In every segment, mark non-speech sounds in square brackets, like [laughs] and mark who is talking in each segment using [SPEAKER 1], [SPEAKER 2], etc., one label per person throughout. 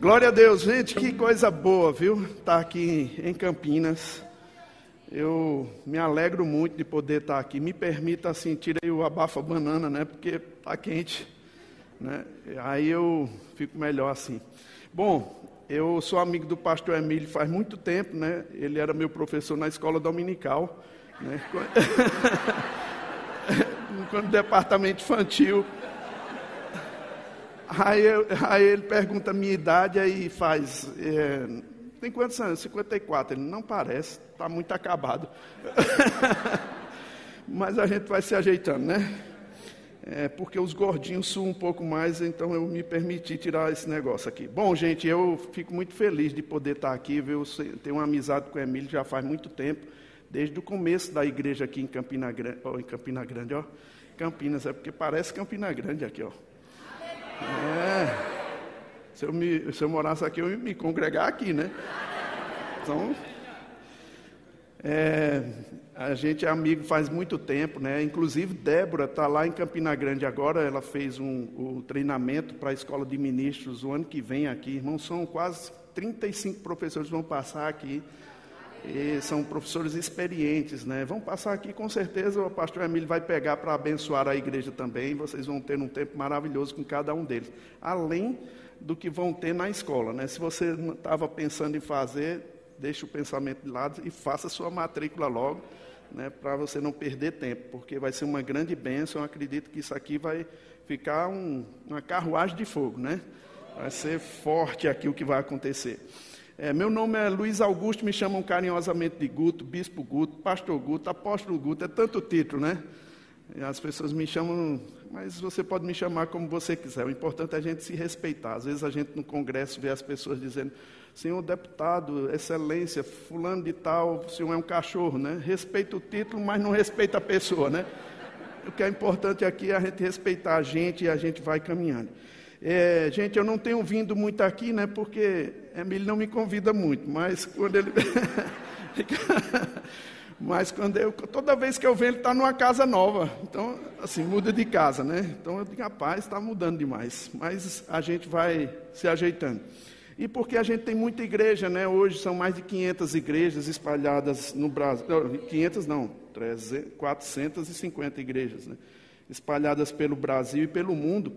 [SPEAKER 1] Glória a Deus, gente, que coisa boa, viu? Estar tá aqui em Campinas. Eu me alegro muito de poder estar tá aqui. Me permita assim, tirei o abafa banana, né? Porque tá quente, né? Aí eu fico melhor assim. Bom, eu sou amigo do pastor Emílio faz muito tempo, né? Ele era meu professor na escola dominical, né? [laughs] Quando [laughs] departamento infantil. Aí, eu, aí, ele pergunta a minha idade aí faz. É, tem quantos anos? 54. Ele não parece, está muito acabado. [laughs] Mas a gente vai se ajeitando, né? É, porque os gordinhos suam um pouco mais, então eu me permiti tirar esse negócio aqui. Bom, gente, eu fico muito feliz de poder estar aqui, viu? Eu tenho uma amizade com o Emílio já faz muito tempo, desde o começo da igreja aqui em Campina Grande, ó, em Campina Grande, ó. Campinas, é porque parece Campina Grande aqui, ó. É. Se eu, me, se eu morasse aqui, eu ia me congregar aqui, né? Então, é, a gente é amigo faz muito tempo, né? Inclusive, Débora está lá em Campina Grande agora. Ela fez um, o treinamento para a escola de ministros o ano que vem aqui. Irmãos, são quase 35 professores que vão passar aqui. E são professores experientes, né? Vão passar aqui, com certeza o pastor Emílio vai pegar para abençoar a igreja também. Vocês vão ter um tempo maravilhoso com cada um deles. Além do que vão ter na escola, né? Se você estava pensando em fazer, deixe o pensamento de lado e faça sua matrícula logo, né? Para você não perder tempo, porque vai ser uma grande bênção. Eu acredito que isso aqui vai ficar um, uma carruagem de fogo, né? Vai ser forte aqui o que vai acontecer. É, meu nome é Luiz Augusto, me chamam carinhosamente de Guto, Bispo Guto, Pastor Guto, Apóstolo Guto, é tanto título, né? As pessoas me chamam, mas você pode me chamar como você quiser. O importante é a gente se respeitar. Às vezes a gente no congresso vê as pessoas dizendo: Senhor deputado, excelência, fulano de tal, o senhor é um cachorro, né? Respeita o título, mas não respeita a pessoa, né? O que é importante aqui é a gente respeitar a gente e a gente vai caminhando. É, gente, eu não tenho vindo muito aqui, né? Porque Emílio não me convida muito, mas quando ele. [laughs] mas quando eu, toda vez que eu venho, ele está numa casa nova. Então, assim, muda de casa, né? Então eu digo, rapaz, está mudando demais. Mas a gente vai se ajeitando. E porque a gente tem muita igreja, né? Hoje são mais de 500 igrejas espalhadas no Brasil. Não, 500 não, 300, 450 igrejas, né? Espalhadas pelo Brasil e pelo mundo.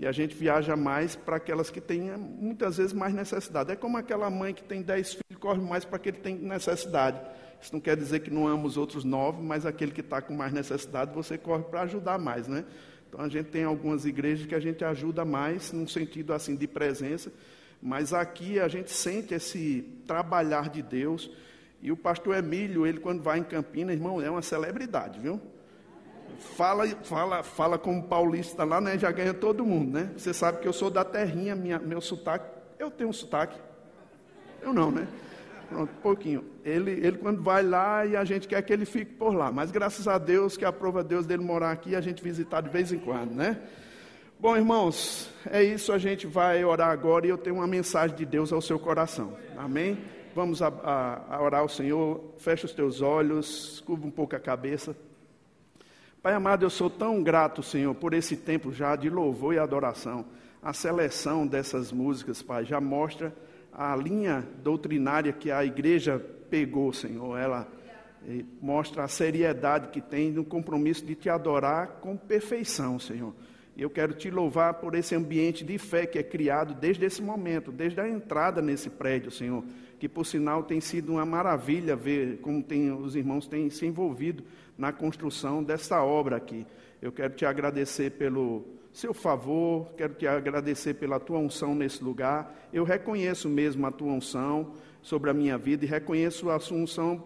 [SPEAKER 1] E a gente viaja mais para aquelas que têm muitas vezes mais necessidade. É como aquela mãe que tem dez filhos, corre mais para aquele que tem necessidade. Isso não quer dizer que não ama os outros nove, mas aquele que está com mais necessidade, você corre para ajudar mais, né? Então a gente tem algumas igrejas que a gente ajuda mais, num sentido assim de presença, mas aqui a gente sente esse trabalhar de Deus. E o pastor Emílio, ele quando vai em Campinas, irmão, é uma celebridade, viu? Fala, fala, fala como paulista lá, né? Já ganha todo mundo, né? Você sabe que eu sou da terrinha, minha, meu sotaque. Eu tenho um sotaque. Eu não, né? Pronto, um pouquinho. Ele, ele quando vai lá e a gente quer que ele fique por lá. Mas graças a Deus que aprova Deus dele morar aqui e a gente visitar de vez em quando, né? Bom, irmãos, é isso. A gente vai orar agora e eu tenho uma mensagem de Deus ao seu coração. Amém? Vamos a, a, a orar ao Senhor. Fecha os teus olhos, curva um pouco a cabeça. Pai amado, eu sou tão grato, Senhor, por esse tempo já de louvor e adoração. A seleção dessas músicas, Pai, já mostra a linha doutrinária que a igreja pegou, Senhor. Ela eh, mostra a seriedade que tem no compromisso de te adorar com perfeição, Senhor. Eu quero te louvar por esse ambiente de fé que é criado desde esse momento, desde a entrada nesse prédio, Senhor. Que por sinal tem sido uma maravilha ver como tem, os irmãos têm se envolvido na construção dessa obra aqui. Eu quero te agradecer pelo seu favor, quero te agradecer pela tua unção nesse lugar. Eu reconheço mesmo a tua unção sobre a minha vida e reconheço a unção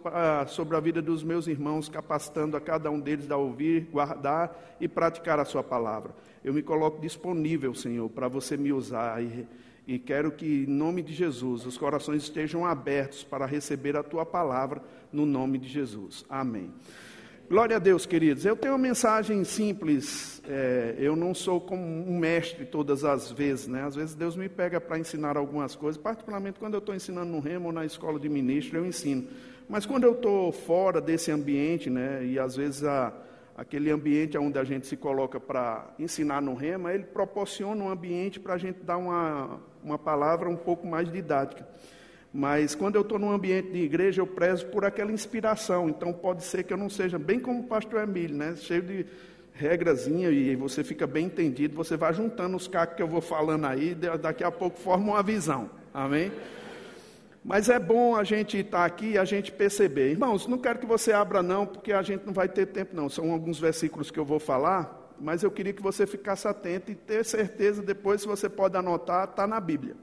[SPEAKER 1] sobre a vida dos meus irmãos, capacitando a cada um deles a ouvir, guardar e praticar a sua palavra. Eu me coloco disponível, Senhor, para você me usar e, e quero que, em nome de Jesus, os corações estejam abertos para receber a tua palavra, no nome de Jesus. Amém. Glória a Deus, queridos. Eu tenho uma mensagem simples. É, eu não sou como um mestre todas as vezes, né? Às vezes Deus me pega para ensinar algumas coisas, particularmente quando eu estou ensinando no Remo ou na escola de ministro, eu ensino. Mas quando eu estou fora desse ambiente, né? E às vezes a, aquele ambiente onde a gente se coloca para ensinar no Rema, ele proporciona um ambiente para a gente dar uma, uma palavra um pouco mais didática. Mas quando eu estou num ambiente de igreja, eu prezo por aquela inspiração. Então pode ser que eu não seja bem como o pastor Emílio, né? cheio de regrazinha e você fica bem entendido. Você vai juntando os cacos que eu vou falando aí, daqui a pouco forma uma visão. Amém? Mas é bom a gente estar aqui e a gente perceber. Irmãos, não quero que você abra não, porque a gente não vai ter tempo não. São alguns versículos que eu vou falar, mas eu queria que você ficasse atento e ter certeza depois, se você pode anotar, está na Bíblia.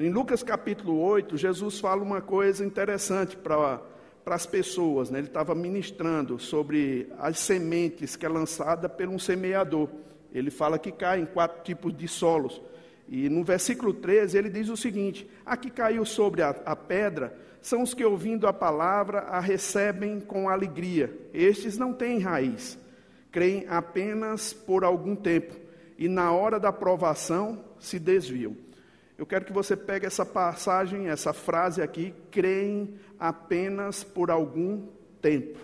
[SPEAKER 1] Em Lucas capítulo 8, Jesus fala uma coisa interessante para as pessoas. Né? Ele estava ministrando sobre as sementes que é lançada por um semeador. Ele fala que cai em quatro tipos de solos. E no versículo 13 ele diz o seguinte: A que caiu sobre a, a pedra são os que, ouvindo a palavra, a recebem com alegria. Estes não têm raiz, creem apenas por algum tempo, e na hora da provação se desviam. Eu quero que você pegue essa passagem, essa frase aqui, creem apenas por algum tempo.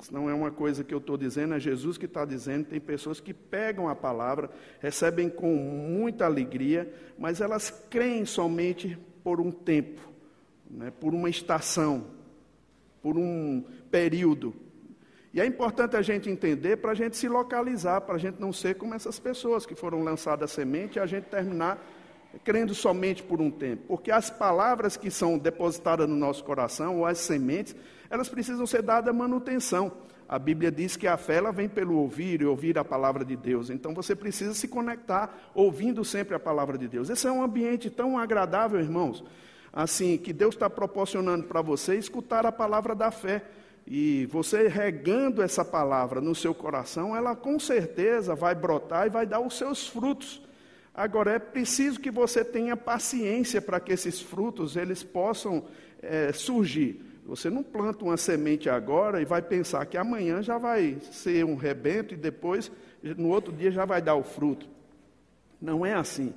[SPEAKER 1] Isso não é uma coisa que eu estou dizendo, é Jesus que está dizendo. Tem pessoas que pegam a palavra, recebem com muita alegria, mas elas creem somente por um tempo, né, por uma estação, por um período. E é importante a gente entender para a gente se localizar, para a gente não ser como essas pessoas que foram lançadas semente e a gente terminar crendo somente por um tempo, porque as palavras que são depositadas no nosso coração, ou as sementes, elas precisam ser dadas manutenção. A Bíblia diz que a fé ela vem pelo ouvir e ouvir a palavra de Deus. Então você precisa se conectar ouvindo sempre a palavra de Deus. Esse é um ambiente tão agradável, irmãos, assim que Deus está proporcionando para você escutar a palavra da fé. E você regando essa palavra no seu coração, ela com certeza vai brotar e vai dar os seus frutos. Agora é preciso que você tenha paciência para que esses frutos eles possam é, surgir. Você não planta uma semente agora e vai pensar que amanhã já vai ser um rebento e depois, no outro dia, já vai dar o fruto. Não é assim.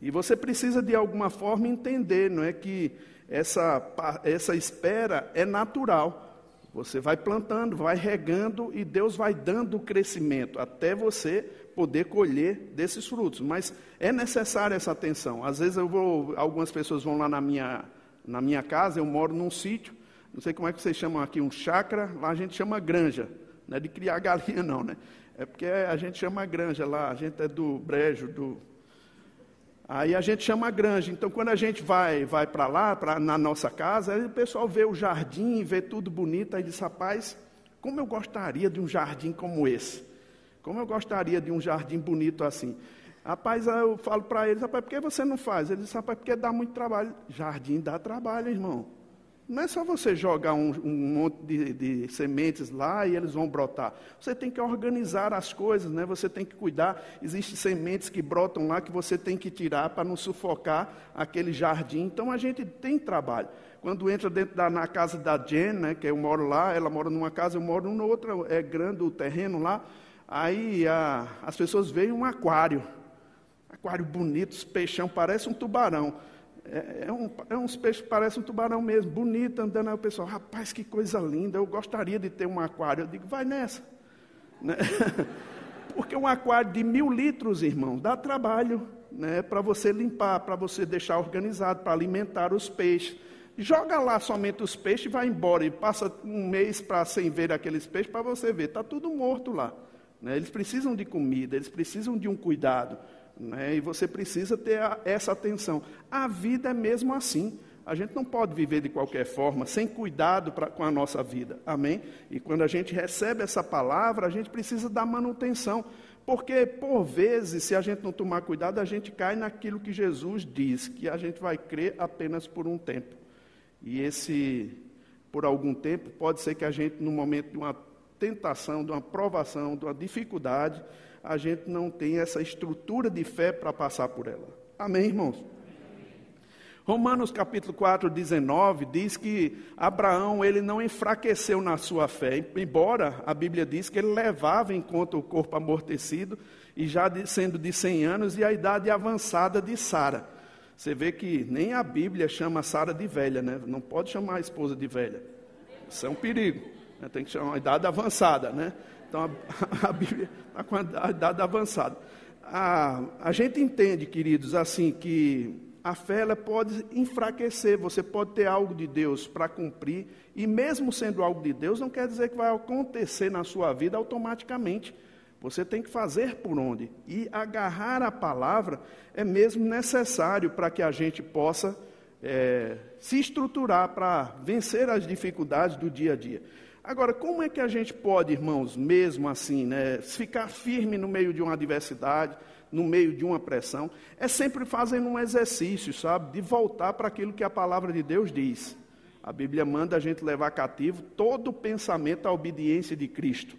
[SPEAKER 1] E você precisa, de alguma forma, entender, não é que essa, essa espera é natural. Você vai plantando, vai regando e Deus vai dando o crescimento até você poder colher desses frutos. Mas é necessária essa atenção. Às vezes eu vou, algumas pessoas vão lá na minha, na minha casa, eu moro num sítio, não sei como é que vocês chamam aqui, um chácara, lá a gente chama granja. Não é de criar [laughs] galinha não, né? É porque a gente chama granja lá, a gente é do brejo, do, Aí a gente chama granja. Então, quando a gente vai, vai para lá, pra, na nossa casa, aí o pessoal vê o jardim, vê tudo bonito, aí diz, rapaz, como eu gostaria de um jardim como esse. Como eu gostaria de um jardim bonito assim. Rapaz, eu falo para eles, rapaz, por que você não faz? Eles dizem, rapaz, porque dá muito trabalho. Jardim dá trabalho, irmão. Não é só você jogar um, um monte de, de, sementes lá e eles vão brotar. Você tem que organizar as coisas, né? você tem que cuidar. Existem sementes que brotam lá que você tem que tirar para não sufocar aquele jardim. Então a gente tem trabalho. Quando entra dentro da na casa da Jen, né, que eu moro lá, ela mora numa casa, eu moro numa outra, é grande o terreno lá. Aí a, as pessoas veem um aquário. Aquário bonito, os peixão, parece um tubarão. É, é, um, é uns peixes que parecem um tubarão mesmo, bonito, andando. Aí o pessoal, rapaz, que coisa linda, eu gostaria de ter um aquário. Eu digo, vai nessa. [laughs] Né? Porque um aquário de mil litros, irmão, dá trabalho né, para você limpar, para você deixar organizado, para alimentar os peixes. Joga lá somente os peixes e vai embora. E passa um mês para sem ver aqueles peixes para você ver. Está tudo morto lá. Né? Eles precisam de comida, eles precisam de um cuidado. Né? E você precisa ter a, essa atenção. A vida é mesmo assim. A gente não pode viver de qualquer forma, sem cuidado pra, com a nossa vida. Amém? E quando a gente recebe essa palavra, a gente precisa dar manutenção. Porque, por vezes, se a gente não tomar cuidado, a gente cai naquilo que Jesus diz, que a gente vai crer apenas por um tempo. E esse, por algum tempo, pode ser que a gente, no momento de uma tentação, de uma provação, de uma dificuldade, a gente não tem essa estrutura de fé para passar por ela. Amém, irmãos? Romanos capítulo 4, 19 diz que Abraão ele não enfraqueceu na sua fé, embora a Bíblia diz que ele levava em conta o corpo amortecido e já sendo de 100 anos e a idade avançada de Sara. Você vê que nem a Bíblia chama Sara de velha, né? Não pode chamar a esposa de velha. Isso é um perigo. Né? Tem que chamar uma idade avançada, né? Então a, [laughs] a Bíblia está com a idade avançada. A, a gente entende, queridos, assim, que a fé ela pode enfraquecer, você pode ter algo de Deus para cumprir, e mesmo sendo algo de Deus, não quer dizer que vai acontecer na sua vida automaticamente. Você tem que fazer por onde. E agarrar a palavra é mesmo necessário para que a gente possa é, se estruturar para vencer as dificuldades do dia a dia. Agora, como é que a gente pode, irmãos, mesmo assim, né, ficar firme no meio de uma adversidade, no meio de uma pressão? É sempre fazendo um exercício, sabe, de voltar para aquilo que a palavra de Deus diz. A Bíblia manda a gente levar cativo todo o pensamento à obediência de Cristo.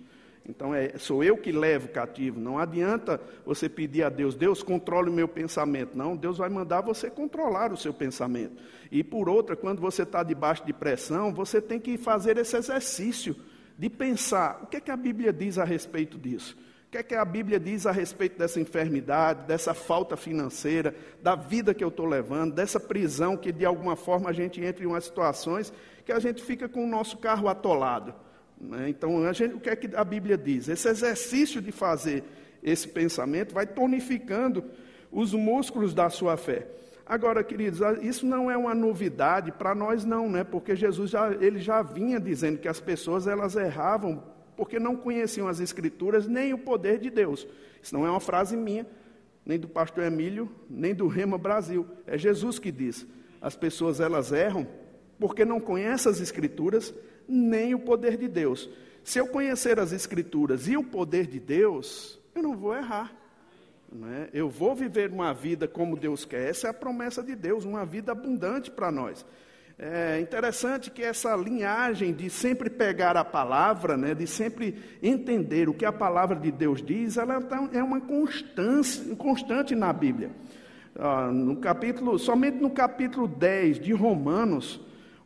[SPEAKER 1] Então é, sou eu que levo cativo. Não adianta você pedir a Deus, Deus controle o meu pensamento. Não, Deus vai mandar você controlar o seu pensamento. E por outra, quando você está debaixo de pressão, você tem que fazer esse exercício de pensar o que é que a Bíblia diz a respeito disso. O que é que a Bíblia diz a respeito dessa enfermidade, dessa falta financeira, da vida que eu estou levando, dessa prisão que de alguma forma a gente entra em umas situações que a gente fica com o nosso carro atolado. Né? Então, gente, o que é que a Bíblia diz? Esse exercício de fazer esse pensamento vai tonificando os músculos da sua fé. Agora, queridos, isso não é uma novidade para nós não, né? Porque Jesus já, ele já vinha dizendo que as pessoas elas erravam porque não conheciam as escrituras nem o poder de Deus. Isso não é uma frase minha, nem do pastor Emílio, nem do Rema Brasil. É Jesus que diz. As pessoas elas erram porque não conhecem as escrituras nem o poder de Deus. Se eu conhecer as Escrituras e o poder de Deus, eu não vou errar. Né? Eu vou viver uma vida como Deus quer. Essa é a promessa de Deus, uma vida abundante para nós. É interessante que essa linhagem de sempre pegar a palavra, né, de sempre entender o que a palavra de Deus diz, ela tá, é uma constância, constante na Bíblia. Ah, no capítulo, somente no capítulo 10 de Romanos,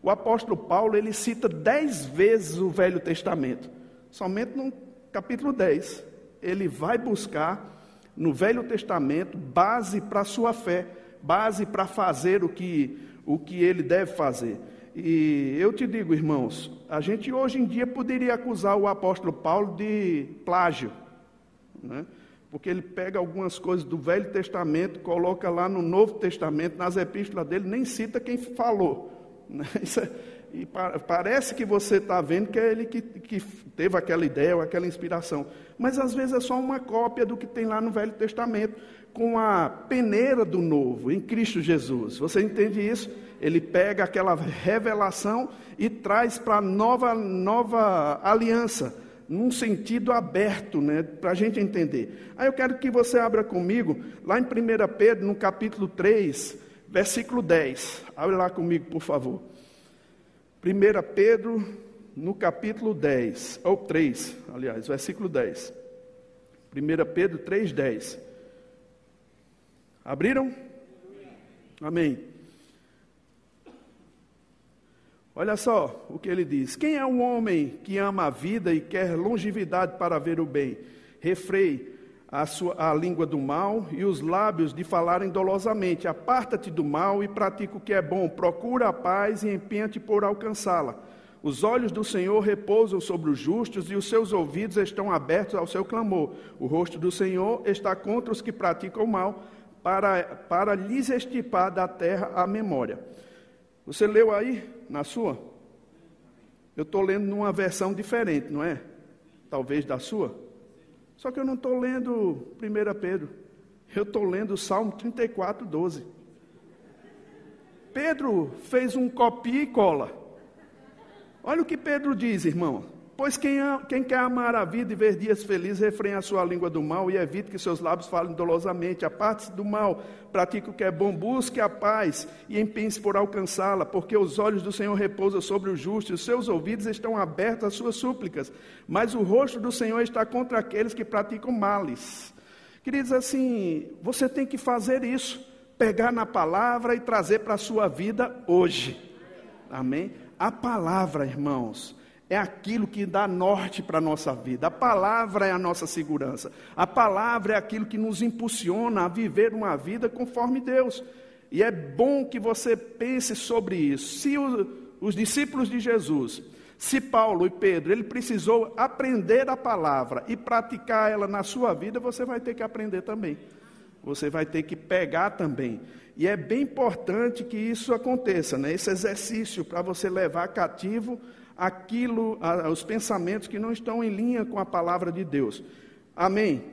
[SPEAKER 1] o apóstolo Paulo ele cita dez vezes o Velho Testamento. Somente no capítulo 10, ele vai buscar no Velho Testamento base para a sua fé, base para fazer o que, o que ele deve fazer. E eu te digo, irmãos, a gente hoje em dia poderia acusar o apóstolo Paulo de plágio, né? porque ele pega algumas coisas do Velho Testamento, coloca lá no Novo Testamento, nas epístolas dele, nem cita quem falou. Né? [laughs] É, e parece que você está vendo que é ele que, que teve aquela ideia ou aquela inspiração. Mas às vezes é só uma cópia do que tem lá no Velho Testamento, com a peneira do novo, em Cristo Jesus. Você entende isso? Ele pega aquela revelação e traz para a nova, nova aliança, num sentido aberto, né, para a gente entender. Aí eu quero que você abra comigo, lá em 1 Pedro, no capítulo 3, versículo 10. Abre lá comigo, por favor. 1 Pedro, no capítulo 10, ou 3, aliás, versículo 10. 1 Pedro 3, 10. Abriram? Amém. Olha só o que ele diz: Quem é o homem que ama a vida e quer longevidade para ver o bem? Refreie a, sua, a língua do mal e os lábios de falarem dolosamente. Aparta-te do mal e pratica o que é bom. Procura a paz e empenha-te por alcançá-la. Os olhos do Senhor repousam sobre os justos e os seus ouvidos estão abertos ao seu clamor. O rosto do Senhor está contra os que praticam o mal, para, para lhes estipar da terra a memória. Você leu aí na sua? Eu estou lendo numa versão diferente, não é? Talvez da sua? Só que eu não estou lendo 1 Pedro, eu estou lendo Salmo 34, 12. Pedro fez um copia e cola. Olha o que Pedro diz, irmão. Pois quem, quem, quer amar a vida e ver dias felizes, refrém a sua língua do mal e evite que seus lábios falem dolosamente. Aparte-se do mal, pratique o que é bom, busque a paz e empenhe-se por alcançá-la, porque os olhos do Senhor repousam sobre o justo e os seus ouvidos estão abertos às suas súplicas. Mas o rosto do Senhor está contra aqueles que praticam males. Queridos, assim, você tem que fazer isso, pegar na palavra e trazer para a sua vida hoje. Amém? A palavra, irmãos é aquilo que dá norte para a nossa vida. A palavra é a nossa segurança. A palavra é aquilo que nos impulsiona a viver uma vida conforme Deus. E é bom que você pense sobre isso. Se o, os discípulos de Jesus, se Paulo e Pedro, ele precisou aprender a palavra e praticar ela na sua vida, você vai ter que aprender também. você vai ter que pegar também. E é bem importante que isso aconteça, né? esse exercício para você levar cativo aquilo, os pensamentos que não estão em linha com a palavra de Deus. Amém?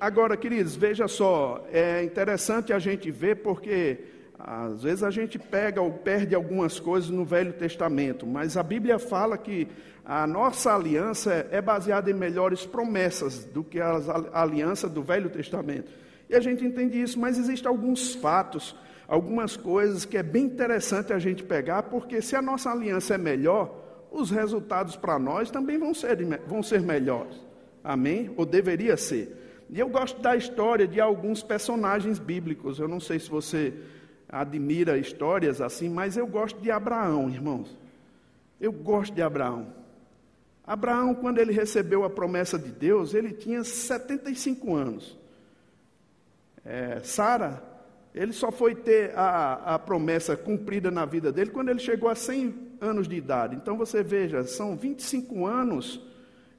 [SPEAKER 1] Agora, queridos, veja só, é interessante a gente ver porque às vezes a gente pega ou perde algumas coisas no Velho Testamento, mas a Bíblia fala que a nossa aliança é baseada em melhores promessas do que a aliança do Velho Testamento. E a gente entende isso, mas existem alguns fatos, algumas coisas que é bem interessante a gente pegar, porque se a nossa aliança é melhor, os resultados para nós também vão ser, vão ser melhores. Amém? Ou deveria ser. E eu gosto da história de alguns personagens bíblicos. Eu não sei se você admira histórias assim, mas eu gosto de Abraão, irmãos. Eu gosto de Abraão. Abraão, quando ele recebeu a promessa de Deus, ele tinha 75 anos. É, Sara, ele só foi ter a, a promessa cumprida na vida dele quando ele chegou a 100 anos de idade. Então você veja, são 25 anos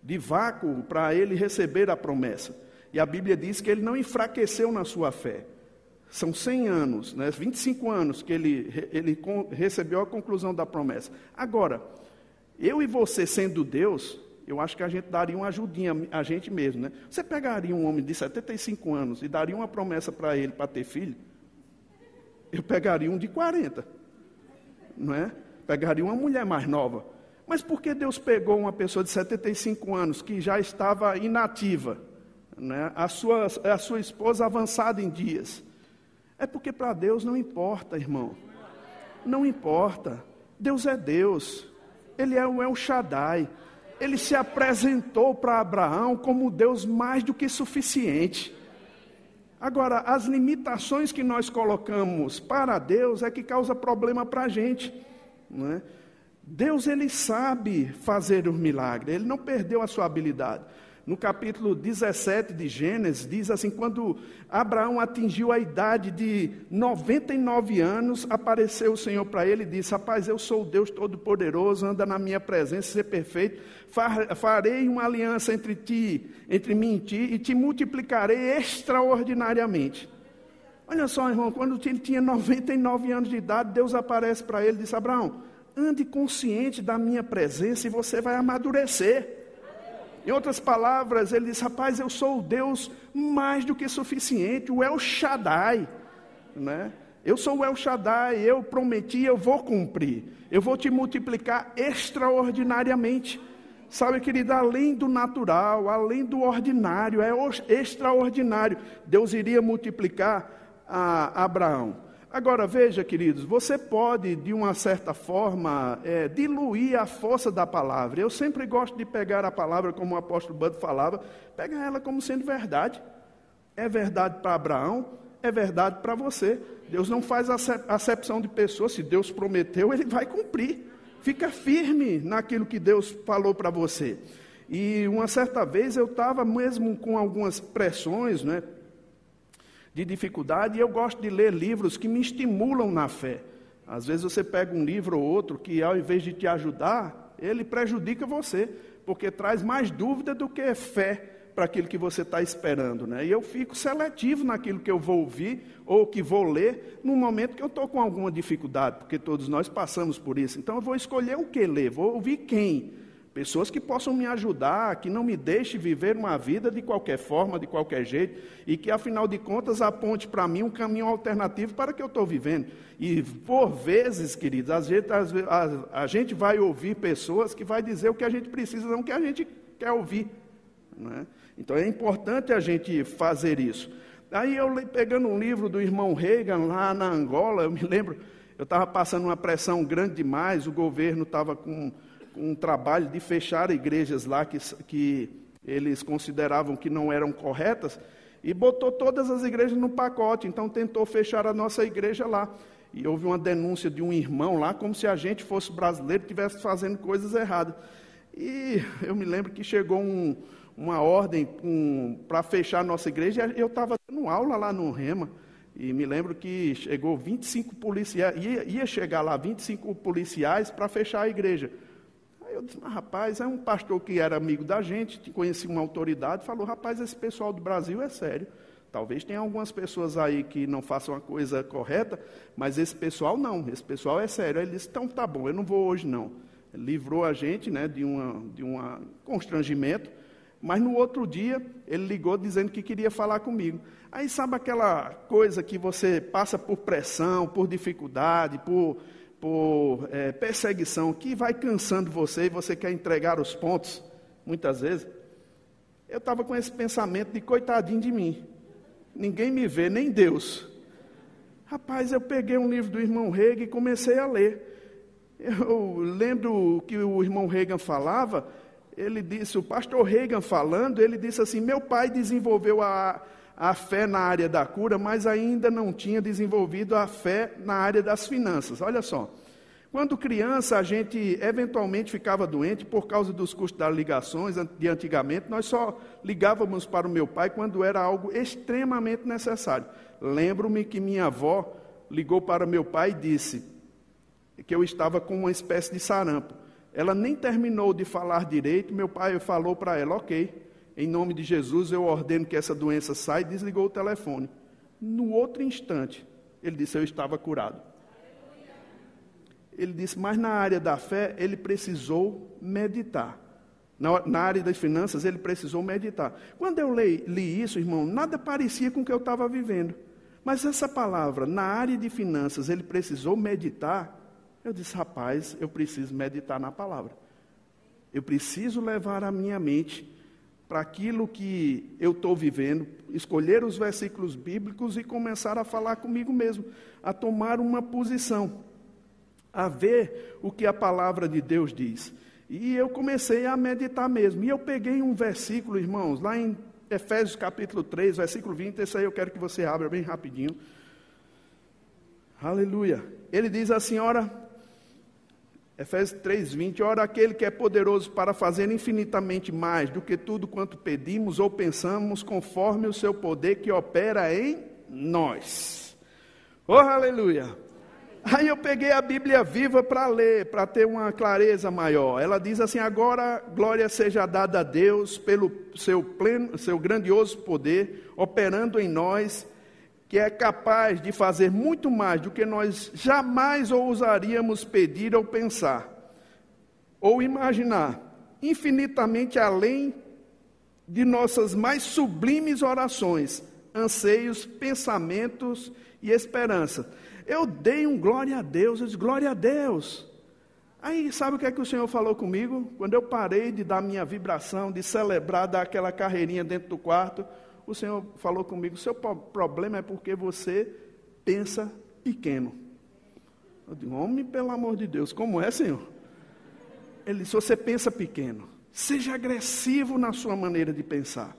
[SPEAKER 1] de vácuo para ele receber a promessa. E a Bíblia diz que ele não enfraqueceu na sua fé. São 100 anos, né, 25 anos que ele, ele recebeu a conclusão da promessa. Agora, eu e você sendo Deus, eu acho que a gente daria uma ajudinha a gente mesmo, né? Você pegaria um homem de 75 anos e daria uma promessa para ele para ter filho? Eu pegaria um de 40, não é? Pegaria uma mulher mais nova. Mas por que Deus pegou uma pessoa de 75 anos que já estava inativa, né? a, sua, a sua esposa avançada em dias? É porque para Deus não importa, irmão. Não importa. Deus é Deus. Ele é o El Shaddai. Ele se apresentou para Abraão como Deus mais do que suficiente. Agora, as limitações que nós colocamos para Deus é que causa problema para a gente. Não é? Deus, ele sabe fazer os milagres, ele não perdeu a sua habilidade no capítulo 17 de Gênesis, diz assim: quando Abraão atingiu a idade de 99 anos, apareceu o Senhor para ele e disse: Rapaz, eu sou o Deus Todo-Poderoso, anda na minha presença, ser perfeito. Farei uma aliança entre ti, entre mim e ti, e te multiplicarei extraordinariamente. Olha só, irmão, quando ele tinha 99 anos de idade, Deus aparece para ele e disse: Abraão, ande consciente da minha presença e você vai amadurecer. Em outras palavras, ele diz: Rapaz, eu sou o Deus mais do que suficiente, o El Shaddai. Né? Eu sou o El Shaddai, eu prometi, eu vou cumprir. Eu vou te multiplicar extraordinariamente. Sabe, querido, além do natural, além do ordinário, é extraordinário. Deus iria multiplicar a Abraão. Agora veja, queridos, você pode, de uma certa forma, é, diluir a força da palavra. Eu sempre gosto de pegar a palavra, como o apóstolo Bud falava, pegar ela como sendo verdade. É verdade para Abraão, é verdade para você. Deus não faz acepção de pessoas. Se Deus prometeu, ele vai cumprir. Fica firme naquilo que Deus falou para você. E uma certa vez eu estava mesmo com algumas pressões, né? de dificuldade, e eu gosto de ler livros que me estimulam na fé. Às vezes você pega um livro ou outro que, ao invés de te ajudar, ele prejudica você, porque traz mais dúvida do que fé para aquilo que você está esperando. Né? E eu fico seletivo naquilo que eu vou ouvir ou que vou ler no momento que eu estou com alguma dificuldade, porque todos nós passamos por isso. Então eu vou escolher o que ler, vou ouvir quem. Pessoas que possam me ajudar, que não me deixe viver uma vida de qualquer forma, de qualquer jeito, e que afinal de contas aponte para mim um caminho alternativo para que eu estou vivendo. E por vezes, queridos, a gente, a, a gente vai ouvir pessoas que vai dizer o que a gente precisa, não o que a gente quer ouvir. Né? Então é importante a gente fazer isso. Aí eu pegando um livro do irmão Reagan lá na Angola, eu me [laughs] lembro, eu estava passando uma pressão grande demais, o governo estava com um trabalho de fechar igrejas lá que, que eles consideravam que não eram corretas, e botou todas as igrejas no pacote, então tentou fechar a nossa igreja lá. E houve uma denúncia de um irmão lá, como se a gente fosse brasileiro e estivesse fazendo coisas erradas. E [laughs] eu me lembro que chegou um, uma ordem um, para fechar a nossa igreja, eu estava dando aula lá no Rema, e me lembro que chegou 25 policiais, ia, ia chegar lá 25 policiais para fechar a igreja eu disse, mas rapaz, é um pastor que era amigo da gente, conhecia uma autoridade, falou, rapaz, esse pessoal do Brasil é sério. Talvez tenha algumas pessoas aí que não façam a coisa correta, mas esse pessoal não, esse pessoal é sério. Ele disse, então tá bom, eu não vou hoje não. Livrou a gente né, de, uma, de um constrangimento, mas no outro dia ele ligou dizendo que queria falar comigo. Aí sabe aquela coisa que você passa por pressão, por dificuldade, por, por é, perseguição, que vai cansando você e você quer entregar os pontos, muitas vezes. Eu estava com esse pensamento de coitadinho de mim. Ninguém me vê, nem Deus. Rapaz, eu peguei um livro do irmão Rega e comecei a ler. Eu lembro que o irmão Reagan falava, ele disse, o pastor Reagan falando, ele disse assim: Meu pai desenvolveu a, a fé na área da cura, mas ainda não tinha desenvolvido a fé na área das finanças. Olha só. Quando criança, a gente eventualmente ficava doente por causa dos custos das ligações de antigamente. Nós só ligávamos para o meu pai quando era algo extremamente necessário. Lembro-me que minha avó ligou para meu pai e disse que eu estava com uma espécie de sarampo. Ela nem terminou de falar direito, meu pai falou para ela: Ok, em nome de Jesus eu ordeno que essa doença saia desligou o telefone. No outro instante, ele disse: Eu estava curado. Ele disse, mas na área da fé, ele precisou meditar. Na, na área das finanças, ele precisou meditar. Quando eu li, li isso, irmão, nada parecia com o que eu estava vivendo. Mas essa palavra, na área de finanças, ele precisou meditar. Eu disse, rapaz, eu preciso meditar na palavra. Eu preciso levar a minha mente para aquilo que eu estou vivendo, escolher os versículos bíblicos e começar a falar comigo mesmo, a tomar uma posição a ver o que a palavra de Deus diz. E eu comecei a meditar mesmo. E eu peguei um versículo, irmãos, lá em Efésios capítulo 3, versículo 20. Esse aí eu quero que você abra bem rapidinho. Aleluia. Ele diz assim: ora, Efésios 3, 20. Ora, aquele que é poderoso para fazer infinitamente mais do que tudo quanto pedimos ou pensamos, conforme o seu poder que opera em nós. Oh, aleluia. Aí eu peguei a Bíblia viva para ler, para ter uma clareza maior. Ela diz assim: agora glória seja dada a Deus pelo seu pleno, seu grandioso poder operando em nós, que é capaz de fazer muito mais do que nós jamais ousaríamos pedir ou pensar, ou imaginar, infinitamente além de nossas mais sublimes orações, anseios, pensamentos e esperança. Eu dei um glória a Deus, eu disse, glória a Deus. Aí, sabe o que é que o Senhor falou comigo? Quando eu parei de dar minha vibração, de celebrar, dar aquela carreirinha dentro do quarto, o Senhor falou comigo: seu problema é porque você pensa pequeno. Eu digo, homem, pelo amor de Deus, como é, Senhor? Ele disse: você pensa pequeno. Seja agressivo na sua maneira de pensar.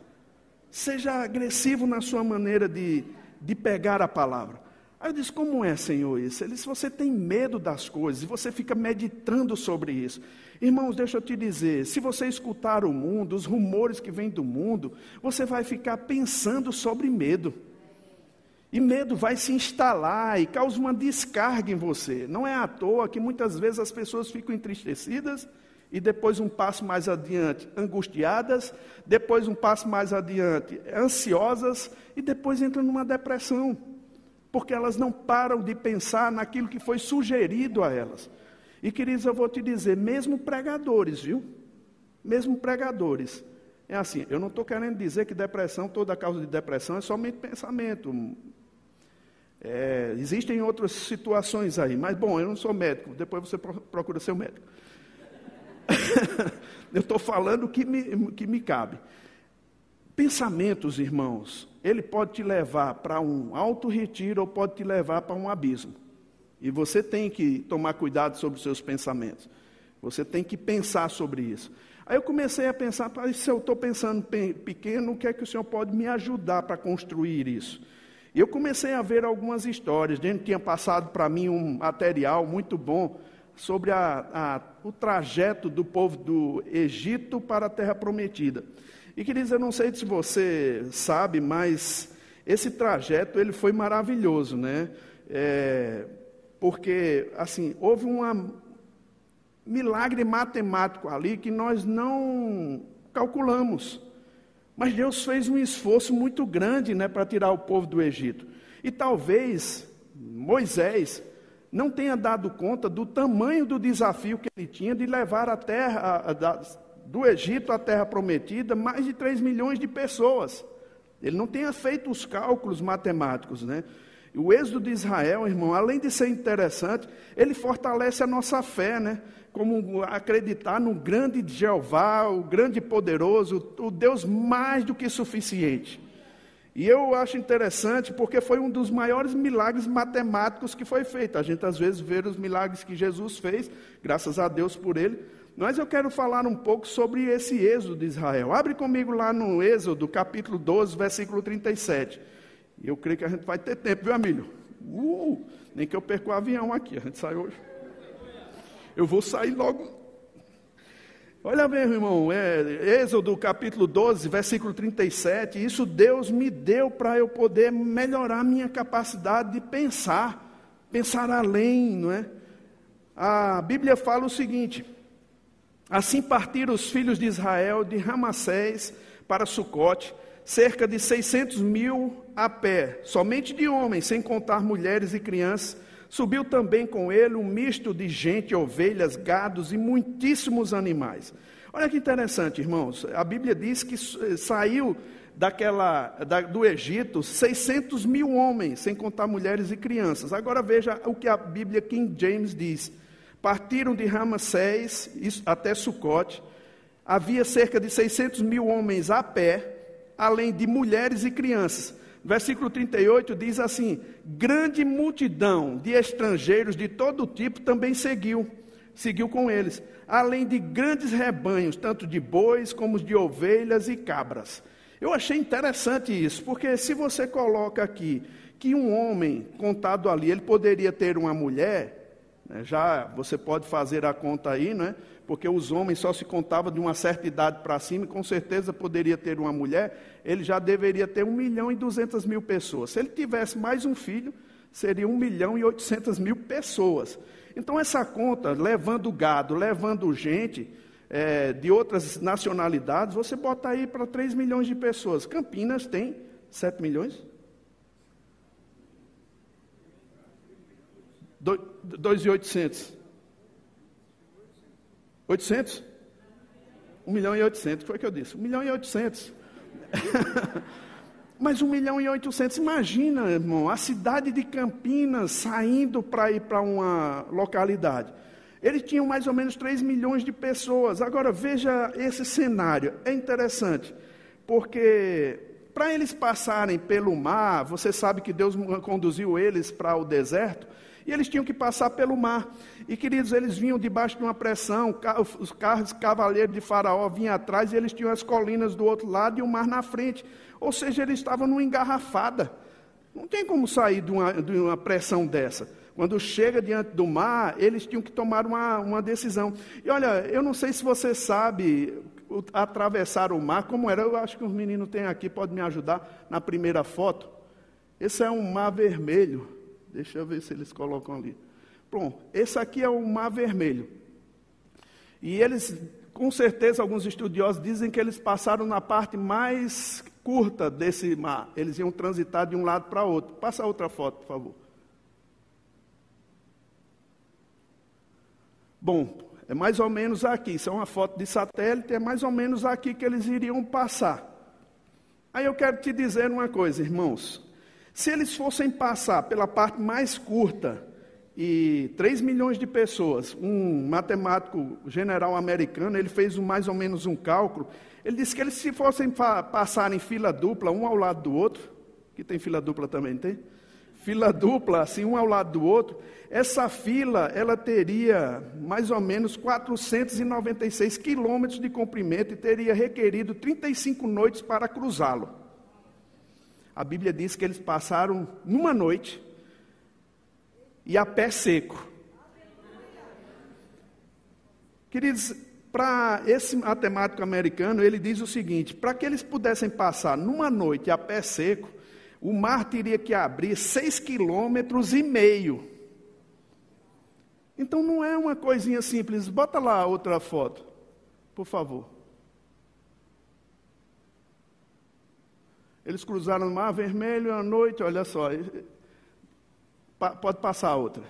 [SPEAKER 1] Seja agressivo na sua maneira de, de pegar a palavra. Aí eu disse: Como é, Senhor, isso? Ele disse: Você tem medo das coisas e você fica meditando sobre isso. Irmãos, deixa eu te dizer: se você escutar o mundo, os rumores que vêm do mundo, você vai ficar pensando sobre medo. E medo vai se instalar e causa uma descarga em você. Não é à toa que muitas vezes as pessoas ficam entristecidas e depois um passo mais adiante angustiadas, depois um passo mais adiante ansiosas e depois entram numa depressão porque elas não param de pensar naquilo que foi sugerido a elas. E queridos, eu vou te dizer, mesmo pregadores, viu? Mesmo pregadores. É assim, eu não estou querendo dizer que depressão, toda causa de depressão é somente pensamento. É, existem outras situações aí, mas bom, eu não sou médico, depois você procura ser médico. [laughs] eu estou falando o que me, que me cabe. Pensamentos, irmãos, ele pode te levar para um alto retiro ou pode te levar para um abismo. E você tem que tomar cuidado sobre os seus pensamentos. Você tem que pensar sobre isso. Aí eu comecei a pensar, se eu estou pensando pequeno, o que é que o Senhor pode me ajudar para construir isso? E eu comecei a ver algumas histórias. Gente tinha passado para mim um material muito bom sobre a, a, o trajeto do povo do Egito para a Terra Prometida. E queridos, eu não sei se você sabe, mas esse trajeto ele foi maravilhoso, né? É, porque assim houve um milagre matemático ali que nós não calculamos. Mas Deus fez um esforço muito grande né, para tirar o povo do Egito. E talvez Moisés não tenha dado conta do tamanho do desafio que ele tinha de levar a terra a, a, do Egito à terra prometida mais de 3 milhões de pessoas. Ele não tenha feito os cálculos matemáticos, né? O êxodo de Israel, irmão, além de ser interessante, ele fortalece a nossa fé, né? Como acreditar no grande Jeová, o grande poderoso, o Deus mais do que suficiente. E eu acho interessante porque foi um dos maiores milagres matemáticos que foi feito. A gente às vezes vê os milagres que Jesus fez, graças a Deus por ele. Mas eu quero falar um pouco sobre esse êxodo de Israel. Abre comigo lá no Êxodo, capítulo 12, versículo 37. E eu creio que a gente vai ter tempo, viu, Amílio? Uh, nem que eu perca o avião aqui, a gente sai hoje. Eu vou sair logo. Olha bem, irmão, é, Êxodo capítulo 12, versículo 37. Isso Deus me deu para eu poder melhorar minha capacidade de pensar, pensar além, não é? A Bíblia fala o seguinte: Assim partiram os filhos de Israel de Ramassés para Sucote cerca de 600 mil a pé, somente de homens, sem contar mulheres e crianças. Subiu também com ele um misto de gente, ovelhas, gados e muitíssimos animais. Olha que interessante, irmãos. A Bíblia diz que saiu daquela, da, do Egito 600 mil homens, sem contar mulheres e crianças. Agora veja o que a Bíblia King James diz. Partiram de Ramassés até Sucote. Havia cerca de 600 mil homens a pé, além de mulheres e crianças. Versículo 38 diz assim: Grande multidão de estrangeiros de todo tipo também seguiu, seguiu com eles, além de grandes rebanhos, tanto de bois como de ovelhas e cabras. Eu achei interessante isso, porque se você coloca aqui que um homem contado ali, ele poderia ter uma mulher, já você pode fazer a conta aí, né? porque os homens só se contavam de uma certa idade para cima, e com certeza poderia ter uma mulher, ele já deveria ter 1 milhão e 200 mil pessoas. Se ele tivesse mais um filho, seria 1 milhão e 800 mil pessoas. Então, essa conta, levando gado, levando gente é, de outras nacionalidades, você bota aí para 3 milhões de pessoas. Campinas tem 7 milhões? 2,800. 800? 1 milhão e 800, foi que eu disse. 1 milhão e 800. [laughs] Mas 1 milhão e 800, imagina, irmão, a cidade de Campinas saindo para ir para uma localidade. Eles tinham mais ou menos 3 milhões de pessoas. Agora, veja esse cenário, é interessante, porque para eles passarem pelo mar, você sabe que Deus conduziu eles para o deserto, e eles tinham que passar pelo mar. E, queridos, eles vinham debaixo de uma pressão, os carros cavaleiros de Faraó vinham atrás e eles tinham as colinas do outro lado e o mar na frente. Ou seja, eles estavam numa engarrafada. Não tem como sair de uma, de uma pressão dessa. Quando chega diante do mar, eles tinham que tomar uma, uma decisão. E olha, eu não sei se você sabe atravessar o mar, como era, eu acho que os meninos têm aqui, pode me ajudar na primeira foto. Esse é um mar vermelho. Deixa eu ver se eles colocam ali. Pronto, esse aqui é o Mar Vermelho. E eles, com certeza, alguns estudiosos dizem que eles passaram na parte mais curta desse mar. Eles iam transitar de um lado para outro. Passa outra foto, por favor. Bom, é mais ou menos aqui. Isso é uma foto de satélite, é mais ou menos aqui que eles iriam passar. Aí eu quero te dizer uma coisa, irmãos. Se eles fossem passar pela parte mais curta e 3 milhões de pessoas, um matemático general americano, ele fez mais ou menos um cálculo, ele disse que eles se fossem passar em fila dupla, um ao lado do outro, que tem fila dupla também, tem? Fila dupla, assim, um ao lado do outro, essa fila, ela teria mais ou menos 496 quilômetros de comprimento e teria requerido 35 noites para cruzá-lo a Bíblia diz que eles passaram numa noite e a pé seco. Queridos, para esse matemático americano, ele diz o seguinte: para que eles pudessem passar numa noite a pé seco, o mar teria que abrir seis quilômetros e meio. Então não é uma coisinha simples. Bota lá outra foto, por favor. Eles cruzaram o Mar Vermelho à noite, olha só. Pode passar outra.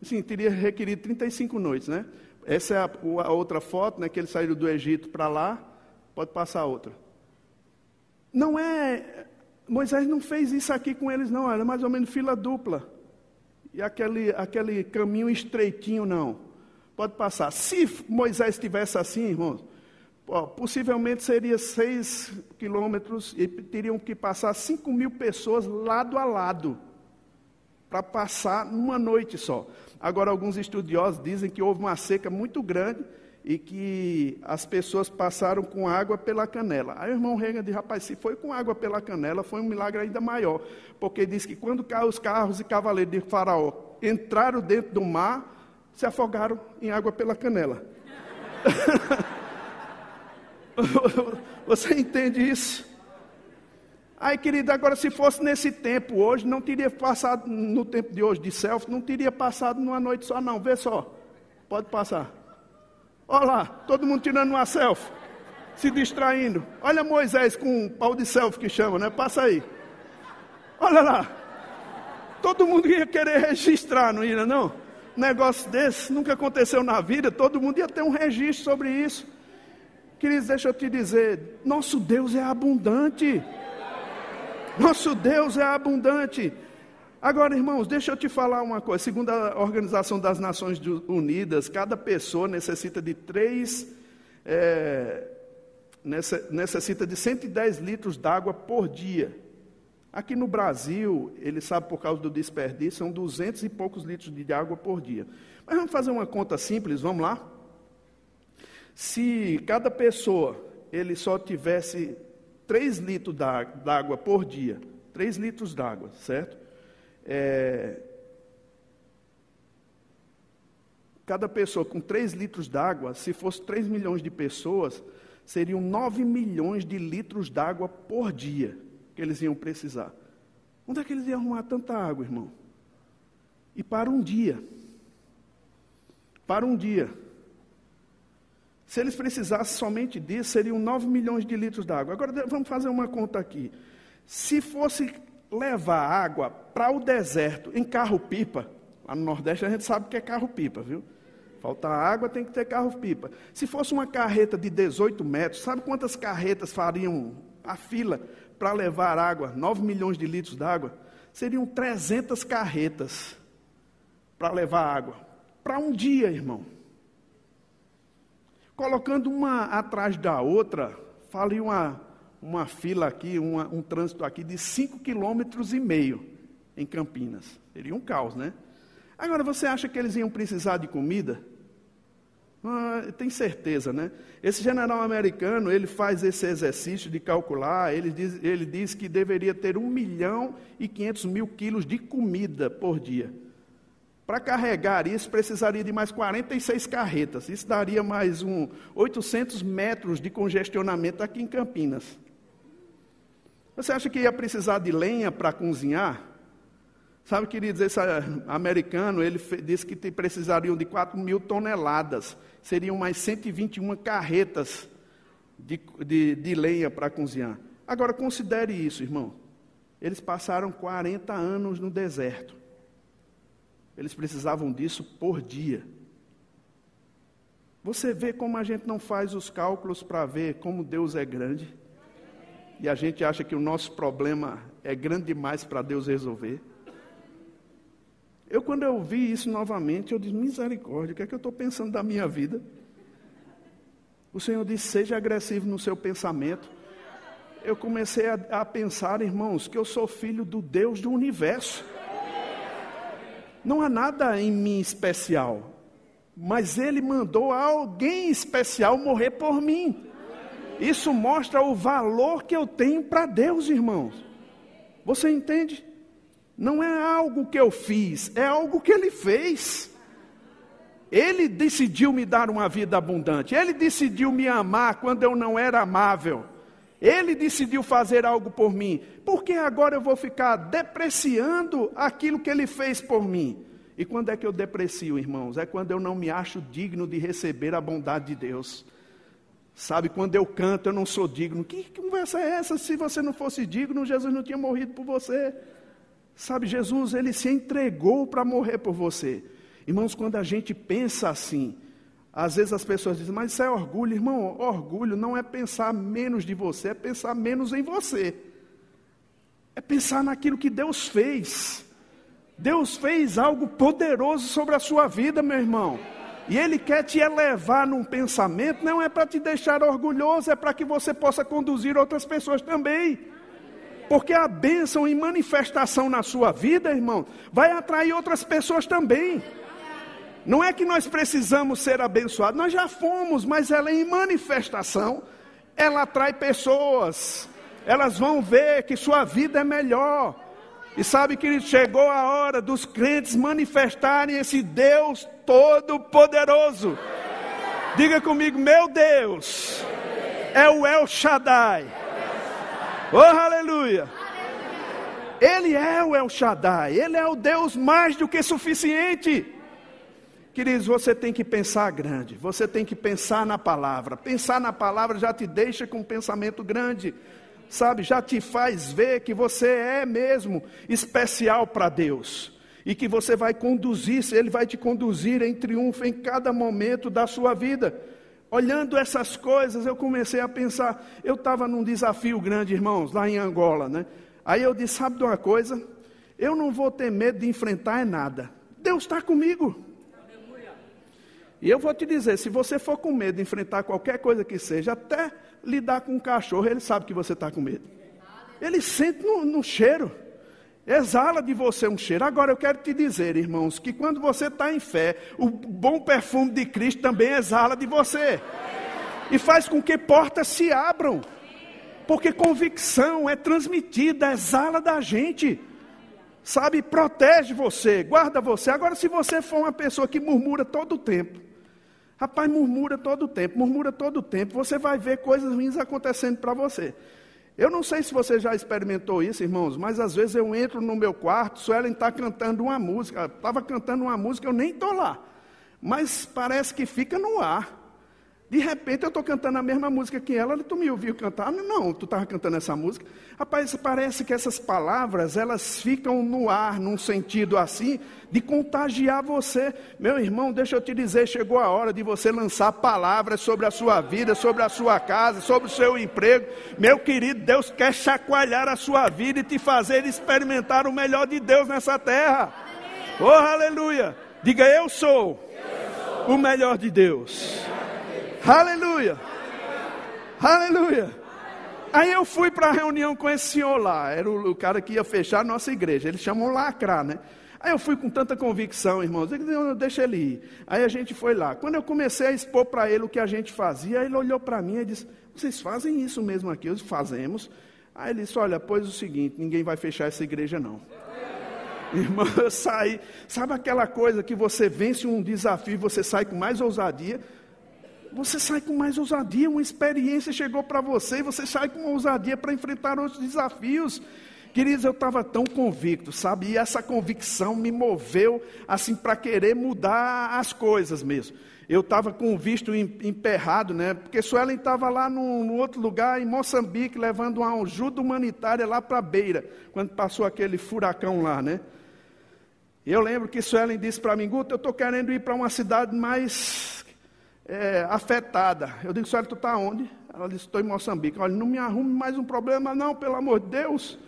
[SPEAKER 1] Sim, teria requerido 35 noites, né? Essa é a, outra foto, né? Que eles saíram do Egito para lá. Pode passar outra. Não é. Moisés não fez isso aqui com eles, não. Era mais ou menos fila dupla. E aquele, aquele caminho estreitinho, não. Pode passar. Se Moisés estivesse assim, irmãos, possivelmente seria seis quilômetros e teriam que passar cinco mil pessoas lado a lado para passar numa noite só. Agora, alguns estudiosos dizem que houve uma seca muito grande e que as pessoas passaram com água pela canela. Aí o irmão Reagan diz, rapaz, se foi com água pela canela, foi um milagre ainda maior. Porque diz que quando os carros e cavaleiros de faraó entraram dentro do mar, se afogaram em água pela canela. [laughs] [laughs] Você entende isso? Aí, querido, agora se fosse nesse tempo hoje, não teria passado, no tempo de hoje de selfie, não teria passado numa noite só, não. Vê só. Pode passar. Olha lá, todo mundo tirando uma selfie, se distraindo. Olha Moisés com um pau de selfie que chama, né? Passa aí. Olha lá. Todo mundo ia querer registrar, não ia, não? Negócio desse nunca aconteceu na vida, todo mundo ia ter um registro sobre isso. Queridos, deixa eu te dizer, nosso Deus é abundante. Nosso Deus é abundante. Agora, irmãos, deixa eu te falar uma coisa. Segundo a Organização das Nações Unidas, cada pessoa necessita de três. É, necessita de 110 litros d'água por dia. Aqui no Brasil, ele sabe por causa do desperdício, são 200 e poucos litros de água por dia. Mas vamos fazer uma conta simples, vamos lá? Se cada pessoa ele só tivesse 3 litros d'água por dia, 3 litros d'água, certo? É, cada pessoa com 3 litros d'água, se fosse 3 milhões de pessoas, seriam 9 milhões de litros d'água por dia que eles iam precisar. Onde é que eles iam arrumar tanta água, irmão? E para um dia. Para um dia. Se eles precisassem somente disso, seriam 9 milhões de litros d'água. Agora vamos fazer uma conta aqui. Se fosse levar água para o deserto em carro-pipa, lá no Nordeste a gente sabe que é carro-pipa, viu? Falta água, tem que ter carro-pipa. Se fosse uma carreta de 18 metros, sabe quantas carretas fariam a fila para levar água? 9 milhões de litros d'água? Seriam 300 carretas para levar água. Para um dia, irmão colocando uma atrás da outra, falei uma, uma fila aqui, uma, um trânsito aqui de 5,5 quilômetros e meio em Campinas. Seria um caos, né? Agora, você acha que eles iam precisar de comida? Ah, tem certeza, né? Esse general americano, ele faz esse exercício de calcular, ele diz, ele diz que deveria ter 1 milhão e 500 mil quilos de comida por dia. Para carregar isso, precisaria de mais 46 carretas. Isso daria mais um 800 metros de congestionamento aqui em Campinas. Você acha que ia precisar de lenha para cozinhar? Sabe, queridos, esse americano, ele disse que precisariam de 4 mil toneladas. Seriam mais 121 carretas de, de, de lenha para cozinhar. Agora, considere isso, irmão. Eles passaram 40 anos no deserto. Eles precisavam disso por dia. Você vê como a gente não faz os cálculos para ver como Deus é grande? E a gente acha que o nosso problema é grande demais para Deus resolver. Eu, quando eu vi isso novamente, eu disse: misericórdia, o que é que eu estou pensando da minha vida? O Senhor disse: seja agressivo no seu pensamento. Eu comecei a, a pensar, irmãos, que eu sou filho do Deus do universo. Não há nada em mim especial, mas Ele mandou alguém especial morrer por mim. Isso mostra o valor que eu tenho para Deus, irmãos. Você entende? Não é algo que eu fiz, é algo que Ele fez. Ele decidiu me dar uma vida abundante, Ele decidiu me amar quando eu não era amável. Ele decidiu fazer algo por mim. Por que agora eu vou ficar depreciando aquilo que ele fez por mim? E quando é que eu deprecio, irmãos? É quando eu não me acho digno de receber a bondade de Deus. Sabe, quando eu canto, eu não sou digno. Que conversa é essa? Se você não fosse digno, Jesus não tinha morrido por você. Sabe, Jesus, ele se entregou para morrer por você. Irmãos, quando a gente pensa assim, às vezes as pessoas dizem, mas isso é orgulho. Irmão, orgulho não é pensar menos de você, é pensar menos em você. É pensar naquilo que Deus fez. Deus fez algo poderoso sobre a sua vida, meu irmão. E Ele quer te elevar num pensamento, não é para te deixar orgulhoso, é para que você possa conduzir outras pessoas também. Porque a bênção e manifestação na sua vida, irmão, vai atrair outras pessoas também. Não é que nós precisamos ser abençoados, nós já fomos, mas ela em manifestação, ela atrai pessoas. Elas vão ver que sua vida é melhor. E sabe que chegou a hora dos crentes manifestarem esse Deus Todo-Poderoso. Diga comigo, meu Deus é o El Shaddai. Oh, aleluia! Ele é o El Shaddai, ele é o Deus mais do que suficiente. Queridos, você tem que pensar grande, você tem que pensar na palavra. Pensar na palavra já te deixa com um pensamento grande, sabe? Já te faz ver que você é mesmo especial para Deus e que você vai conduzir, Ele vai te conduzir em triunfo em cada momento da sua vida. Olhando essas coisas, eu comecei a pensar. Eu estava num desafio grande, irmãos, lá em Angola, né? Aí eu disse: sabe de uma coisa? Eu não vou ter medo de enfrentar é nada. Deus está comigo. E eu vou te dizer: se você for com medo de enfrentar qualquer coisa que seja, até lidar com um cachorro, ele sabe que você está com medo. Ele sente no, no cheiro. Exala de você um cheiro. Agora eu quero te dizer, irmãos, que quando você está em fé, o bom perfume de Cristo também exala de você. E faz com que portas se abram. Porque convicção é transmitida, exala da gente. Sabe, protege você, guarda você. Agora, se você for uma pessoa que murmura todo o tempo, rapaz, murmura todo o tempo, murmura todo o tempo, você vai ver coisas ruins acontecendo para você. Eu não sei se você já experimentou isso, irmãos, mas às vezes eu entro no meu quarto, Suelen está cantando uma música, estava cantando uma música, eu nem estou lá, mas parece que fica no ar. De repente eu estou cantando a mesma música que ela, tu me ouviu cantar? Não, não tu estava cantando essa música. Rapaz, parece que essas palavras, elas ficam no ar, num sentido assim, de contagiar você. Meu irmão, deixa eu te dizer, chegou a hora de você lançar palavras sobre a sua vida, sobre a sua casa, sobre o seu emprego. Meu querido, Deus quer chacoalhar a sua vida e te fazer experimentar o melhor de Deus nessa terra. Oh, aleluia! Diga, eu sou, eu sou. o melhor de Deus. Aleluia. Aleluia. Aí eu fui para a reunião com esse senhor lá, era o, o, cara que ia fechar a nossa igreja, eles chamam lacrar, né? Aí eu fui com tanta convicção, irmãos, deixa ele ir. Aí a gente foi lá. Quando eu comecei a expor para ele o que a gente fazia, ele olhou para mim e disse, vocês fazem isso mesmo aqui? Eu disse, fazemos. Aí ele disse, olha, pois o seguinte, ninguém vai fechar essa igreja não. [laughs] Irmão, eu saí, sabe aquela coisa que você vence um desafio e você sai com mais ousadia? Você sai com mais ousadia, uma experiência chegou para você, e você sai com ousadia para enfrentar outros desafios. Queridos, eu estava tão convicto, sabe? E essa convicção me moveu assim para querer mudar as coisas mesmo. Eu estava com o visto emperrado, né? Porque Suelen estava lá num, outro lugar, em Moçambique, levando uma ajuda humanitária lá para a beira, quando passou aquele furacão lá, né? E eu lembro que Suelen disse para mim, Guto, eu estou querendo ir para uma cidade mais é, afetada. Eu digo, senhora, tu está onde? Ela disse, estou em Moçambique. Olha, não me arrume mais um problema, não, pelo amor de Deus.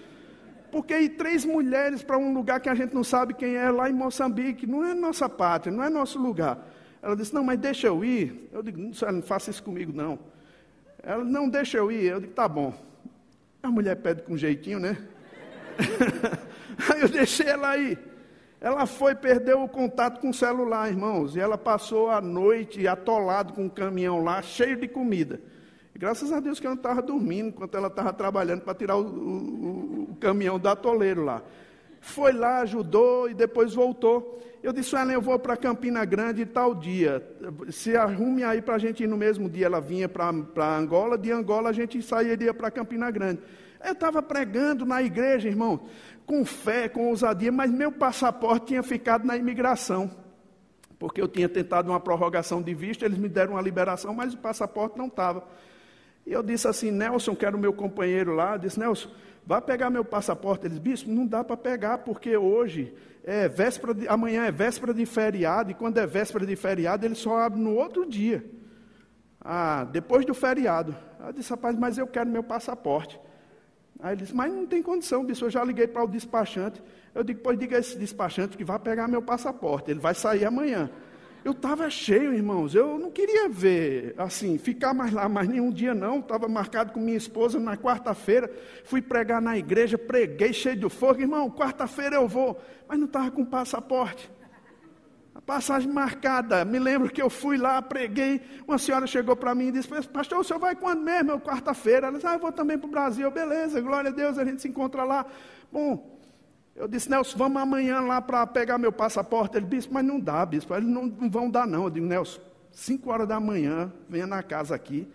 [SPEAKER 1] Porque ir três mulheres para um lugar que a gente não sabe quem é, lá em Moçambique, não é nossa pátria, não é nosso lugar. Ela disse, não, mas deixa eu ir. Eu digo, senhora, não faça isso comigo, não. Ela, não, deixa eu ir. Eu digo, tá bom. A mulher pede com jeitinho, né? [laughs] Aí eu deixei ela ir. Ela foi, perdeu o contato com o celular, irmãos, e ela passou a noite atolado com um caminhão lá, cheio de comida. E graças a Deus que ela não estava dormindo enquanto ela estava trabalhando para tirar o, o, o, caminhão do atoleiro lá. Foi lá, ajudou e depois voltou. Eu disse, ela, eu vou para Campina Grande tal dia. Se arrume aí para a gente ir no mesmo dia. Ela vinha para Angola, de Angola a gente sairia para Campina Grande. Eu estava pregando na igreja, irmão com fé, com ousadia, mas meu passaporte tinha ficado na imigração. porque eu tinha tentado uma prorrogação de visto, eles me deram uma liberação, mas o passaporte não estava. E eu disse assim, Nelson, que era o meu companheiro lá, disse, Nelson, vá pegar meu passaporte. Ele disse, bispo, não dá para pegar, porque hoje é véspera de, amanhã é véspera de feriado, e quando é véspera de feriado, ele só abre no outro dia. Ah, depois do feriado. Eu disse, rapaz, mas eu quero meu passaporte. Aí ele disse, mas não tem condição, bispo, eu já liguei para o despachante. Eu digo, pois diga a esse despachante que vai pegar meu passaporte, ele vai sair amanhã. Eu estava cheio, irmãos, eu não queria ver, assim, ficar mais lá mais nenhum dia não, estava marcado com minha esposa na quarta-feira, fui pregar na igreja, preguei cheio de fogo, irmão, quarta-feira eu vou, mas não estava com passaporte. A passagem marcada, me lembro que eu fui lá, preguei, uma senhora chegou para mim e disse, pastor, o senhor vai quando mesmo? Eu, quarta-feira. Ela disse, ah, eu vou também para o Brasil, beleza, glória a Deus, a gente se encontra lá. Bom, eu disse, Nelson, vamos amanhã lá para pegar meu passaporte. Ele disse, mas não dá, bispo, eles não, não vão dar não. Eu digo, Nelson, 5 horas da manhã, venha na casa aqui,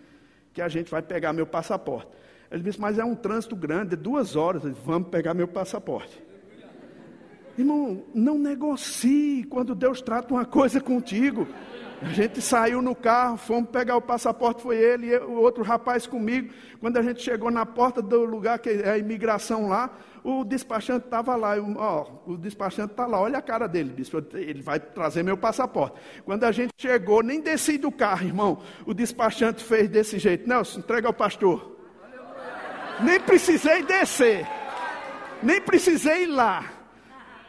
[SPEAKER 1] que a gente vai pegar meu passaporte. Ele disse, mas é um trânsito grande, duas horas. Eu disse, vamos pegar meu passaporte. Irmão, não negocie quando Deus trata uma coisa contigo. A gente saiu no carro, fomos pegar o passaporte, foi ele e o outro rapaz comigo. Quando a gente chegou na porta do lugar que é a imigração lá, o despachante estava lá, eu, ó, o despachante está lá, olha a cara dele, bispo, ele vai trazer meu passaporte. Quando a gente chegou, nem desci do carro, irmão, o despachante fez desse jeito, Nelson, entrega ao pastor. Nem precisei descer, nem precisei ir lá.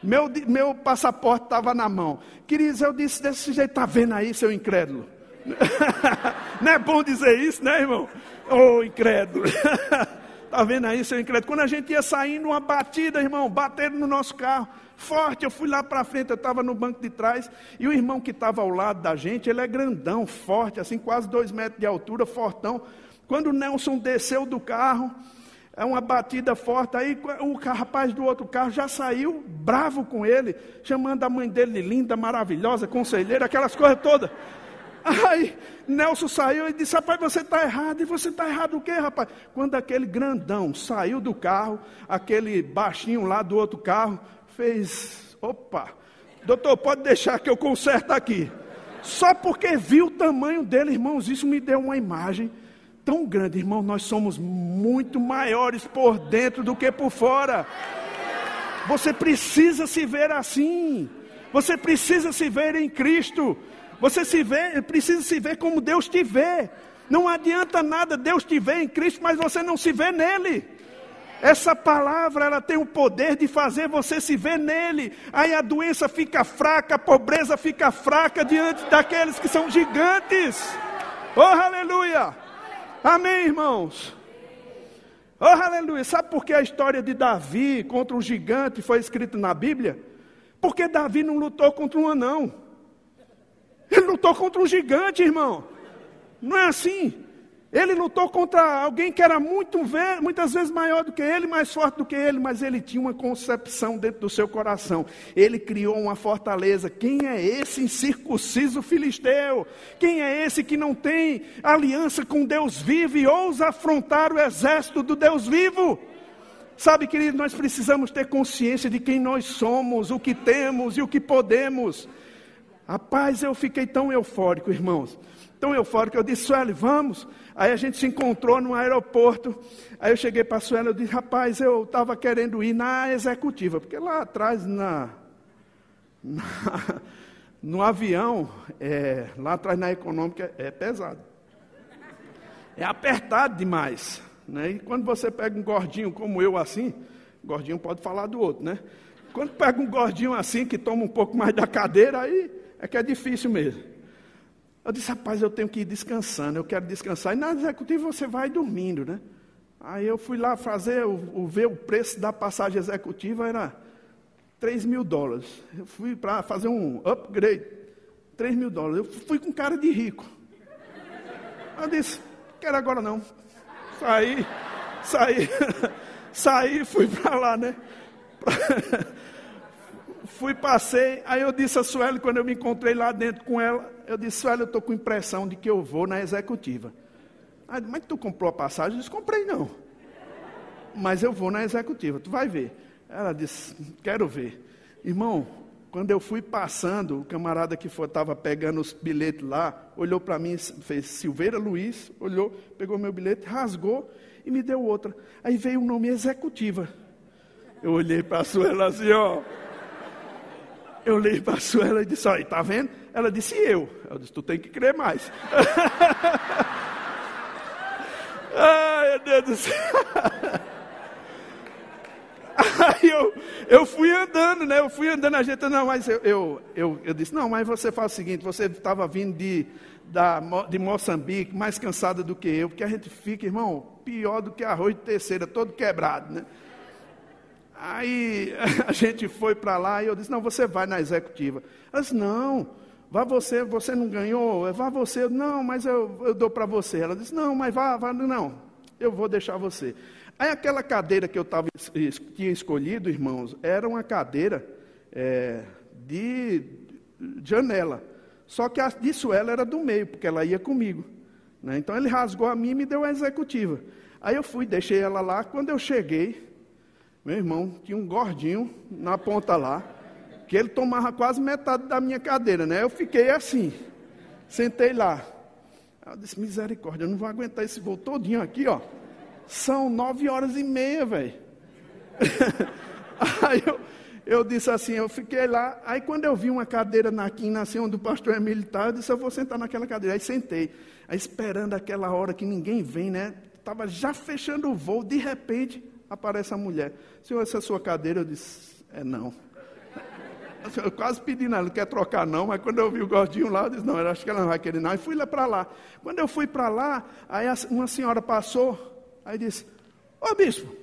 [SPEAKER 1] Meu, meu passaporte estava na mão. Queridos, eu disse desse jeito, está vendo aí, seu incrédulo? [laughs] Não é bom dizer isso, né, irmão? Ô, oh, incrédulo. Está [laughs] vendo aí, seu incrédulo? Quando a gente ia saindo, uma batida, irmão, bateram no nosso carro, forte. Eu fui lá para frente, eu estava no banco de trás, e o irmão que estava ao lado da gente, ele é grandão, forte, assim, quase dois metros de altura, fortão. Quando o Nelson desceu do carro, é uma batida forte, aí o rapaz do outro carro já saiu bravo com ele, chamando a mãe dele de linda, maravilhosa, conselheira, aquelas coisas todas. Aí Nelson saiu e disse: Rapaz, você está errado. E você está errado o quê, rapaz? Quando aquele grandão saiu do carro, aquele baixinho lá do outro carro fez: Opa, doutor, pode deixar que eu conserto aqui. Só porque viu o tamanho dele, irmãos, isso me deu uma imagem tão grande, irmão. Nós somos muito maiores por dentro do que por fora. Você precisa se ver assim. Você precisa se ver em Cristo. Você se vê, precisa se ver como Deus te vê. Não adianta nada Deus te ver em Cristo, mas você não se vê nele. Essa palavra, ela tem o poder de fazer você se ver nele. Aí a doença fica fraca, a pobreza fica fraca diante daqueles que são gigantes. Oh, aleluia! Amém, irmãos? Oh, aleluia! Sabe por que a história de Davi contra um gigante foi escrita na Bíblia? Porque Davi não lutou contra um anão. Ele lutou contra um gigante, irmão. Não é assim. Ele lutou contra alguém que era muito, muitas vezes maior do que ele, mais forte do que ele, mas ele tinha uma concepção dentro do seu coração. Ele criou uma fortaleza. Quem é esse incircunciso filisteu? Quem é esse que não tem aliança com Deus vivo e ousa afrontar o exército do Deus vivo? Sabe, querido, nós precisamos ter consciência de quem nós somos, o que temos e o que podemos. Rapaz, eu fiquei tão eufórico, irmãos. Tão eufórico. Eu disse, Sueli, vamos. Aí a gente se encontrou no aeroporto. Aí eu cheguei para a Sueli, eu disse, rapaz, eu estava querendo ir na executiva. Porque lá atrás, na, na [laughs] no avião, é, lá atrás na econômica, é pesado. É apertado demais. Né? E quando você pega um gordinho como eu assim, gordinho pode falar do outro, né? Quando pega um gordinho assim, que toma um pouco mais da cadeira, aí é que é difícil mesmo. Eu disse, rapaz, eu tenho que ir descansando, eu quero descansar. E na executiva você vai dormindo, né? Aí eu fui lá fazer, o, o ver o preço da passagem executiva era 3 mil dólares. Eu fui para fazer um upgrade, 3 mil dólares. Eu fui com cara de rico. Eu disse, quero agora não. Saí, saí, [laughs] saí, fui para lá, né? [laughs] fui, passei, aí eu disse a Sueli, quando eu me encontrei lá dentro com ela, eu disse, Sueli, eu estou com impressão de que eu vou na executiva. Aí, mas tu comprou a passagem? Eu disse, comprei não. Mas eu vou na executiva, tu vai ver. Ela disse, quero ver. Irmão, Quando eu fui passando, o camarada que estava pegando os bilhetes lá, olhou para mim, fez Silveira Luiz, olhou, pegou meu bilhete, rasgou e me deu outra. Aí veio o nome executiva. Eu olhei para a Suela assim, ó. Eu olhei para a Suela e disse, olha, tá vendo? Ela disse, eu. Eu disse, tu tem que crer mais. [laughs] Ai, meu Deus do céu. [laughs] Aí eu, eu fui andando, né? Eu fui andando, a gente, não, mas eu, eu, eu, eu disse, não, mas você faz o seguinte, você estava vindo de, da, de Moçambique, mais cansada do que eu, porque a gente fica, irmão, pior do que arroz de terceira, todo quebrado, né? Aí [laughs] a gente foi para lá e eu disse, não, você vai na executiva. Ela disse, não, vá você, você não ganhou, vá você. Não, mas eu, eu dou para você. Ela disse, não, mas vá, vá, não, eu vou deixar você. Aí aquela cadeira que eu tava, tinha escolhido, irmãos, era uma cadeira é, de janela. Só que a de Suela era do meio, porque ela ia comigo. Né? Então ele rasgou a mim e me deu a executiva. Aí eu fui, deixei ela lá. Quando eu cheguei, meu irmão, tinha um gordinho na ponta lá, que ele tomava quase metade da minha cadeira, né? Eu fiquei assim, sentei lá. Eu disse, misericórdia, eu não vou aguentar esse voo todinho aqui, ó. São nove horas e meia, velho. [laughs] aí eu, eu disse assim, eu fiquei lá. Aí quando eu vi uma cadeira na quina, assim, onde o pastor Emílio está, eu disse, eu vou sentar naquela cadeira. Aí sentei. Aí esperando aquela hora que ninguém vem, né? Estava já fechando o voo, de repente aparece a mulher. Senhor, essa é sua cadeira? Eu disse, é não. [laughs] Eu quase pedi, não, ela não quer trocar não, mas quando eu vi o gordinho lá, eu disse, não, eu acho que ela não vai querer não. E fui lá para lá. Quando eu fui para lá, aí uma senhora passou, Aí disse: Ô bispo,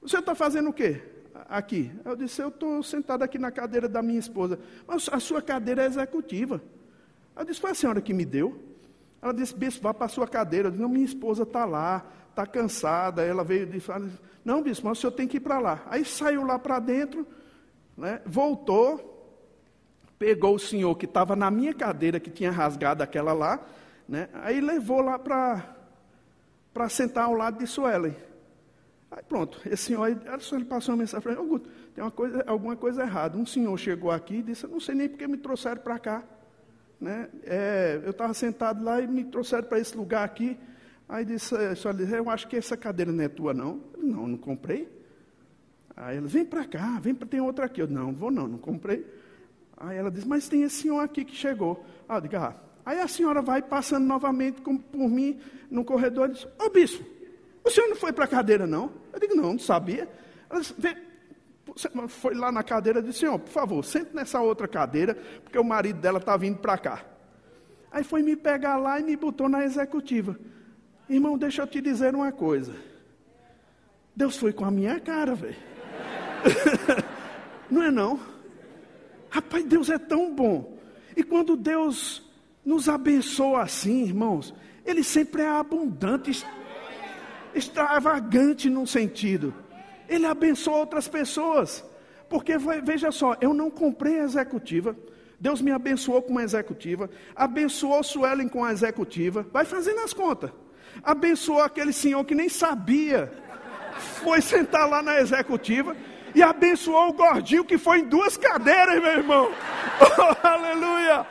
[SPEAKER 1] você está fazendo o quê aqui? Eu disse: Eu estou sentado aqui na cadeira da minha esposa. Mas a sua cadeira é executiva. Eu disse: Foi a senhora que me deu? Ela disse: Bispo, vá para a sua cadeira. Eu disse: Não, minha esposa está lá, está cansada. Ela veio e disse: Não, bispo, mas o senhor tem que ir para lá. Aí saiu lá para dentro, né, voltou, pegou o senhor que estava na minha cadeira, que tinha rasgado aquela lá, né, aí levou lá para sentar ao lado de Suelen. Aí pronto, esse senhor, aí, ele passou uma mensagem para mim, tem uma coisa, alguma coisa errada. Um senhor chegou aqui e disse, não sei nem porque me trouxeram para cá. Né? É, eu estava sentado lá e me trouxeram para esse lugar aqui. Aí disse, a senhora disse, eu acho que essa cadeira não é tua, não. Eu, não, não comprei. Aí ela, vem para cá, vem para tem outra aqui. Eu, não, vou não, não comprei. Aí ela disse, mas tem esse senhor aqui que chegou. Ah, eu digo, ah, Aí a senhora vai passando novamente por mim no corredor e diz: Ô bispo, o senhor não foi para a cadeira, não? Eu digo: Não, não sabia. Ela disse: foi lá na cadeira e disse: Senhor, por favor, sente nessa outra cadeira, porque o marido dela está vindo para cá. Aí foi me pegar lá e me botou na executiva. Irmão, deixa eu te dizer uma coisa. Deus foi com a minha cara, velho. [laughs] não é não? Rapaz, Deus é tão bom. E quando Deus nos abençoa assim, irmãos. Ele sempre é abundante, extravagante num sentido. Ele abençoa outras pessoas. Porque veja só, eu não comprei a executiva. Deus me abençoou com uma executiva, abençoou Suelen com a executiva, vai fazendo as contas. Abençoou aquele senhor que nem sabia, foi sentar lá na executiva, e abençoou o gordinho que foi em duas cadeiras, meu irmão. Oh, aleluia!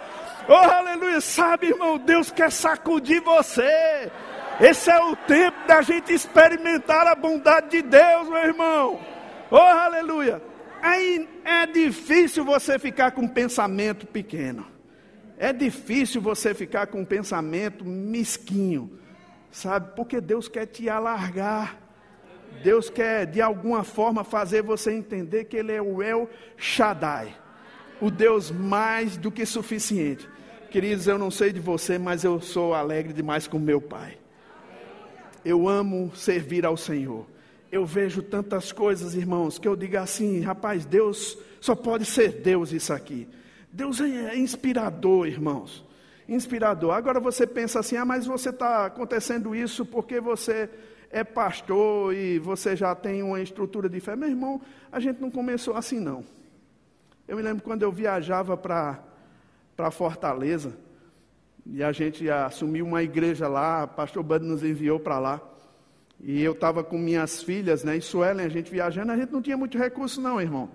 [SPEAKER 1] Oh, aleluia. Sabe, irmão, Deus quer sacudir você. Esse é o tempo da gente experimentar a bondade de Deus, meu irmão. Oh, aleluia. Aí é difícil você ficar com um pensamento pequeno. É difícil você ficar com um pensamento mesquinho. Sabe? Porque Deus quer te alargar. Deus quer, de alguma forma, fazer você entender que Ele é o El Shaddai o Deus mais do que suficiente. Queridos, eu não sei de você, mas eu sou alegre demais com meu Pai. Eu amo servir ao Senhor. Eu vejo tantas coisas, irmãos, que eu digo assim, rapaz, Deus só pode ser Deus isso aqui. Deus é inspirador, irmãos. Inspirador. Agora você pensa assim, ah, mas você está acontecendo isso porque você é pastor e você já tem uma estrutura de fé. Meu irmão, a gente não começou assim, não. Eu me lembro quando eu viajava para Fortaleza, e a gente assumiu uma igreja lá, pastor Bud nos enviou para lá. E eu estava com minhas filhas, né, em Suelen, a gente viajando, a gente não tinha muito recurso não, irmão,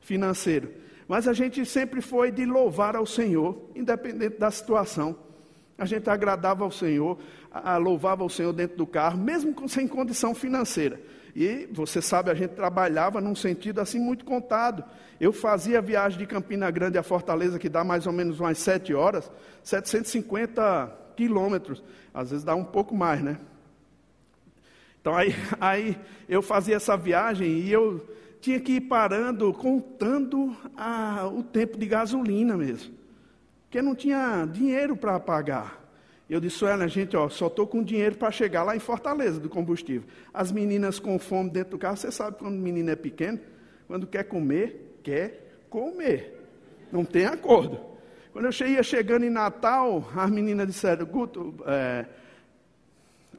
[SPEAKER 1] financeiro. Mas a gente sempre foi de louvar ao Senhor, independente da situação. A gente agradava ao Senhor, a, louvava ao Senhor dentro do carro, mesmo sem condição financeira. E você sabe, a gente trabalhava num sentido assim muito contado. Eu fazia a viagem de Campina Grande a Fortaleza, que dá mais ou menos umas sete horas, 750 quilômetros. Às vezes dá um pouco mais, né? Então aí, [laughs] aí eu fazia essa viagem e eu tinha que ir parando, contando a, o tempo de gasolina mesmo. Porque não tinha dinheiro para pagar. Eu disse, olha, gente, ó, só estou com dinheiro para chegar lá em Fortaleza do combustível. As meninas com fome dentro do carro, você sabe quando o menino é pequeno, quando quer comer, quer comer. Não tem acordo. Quando eu ia chegando em Natal, as meninas disseram, Guto, é,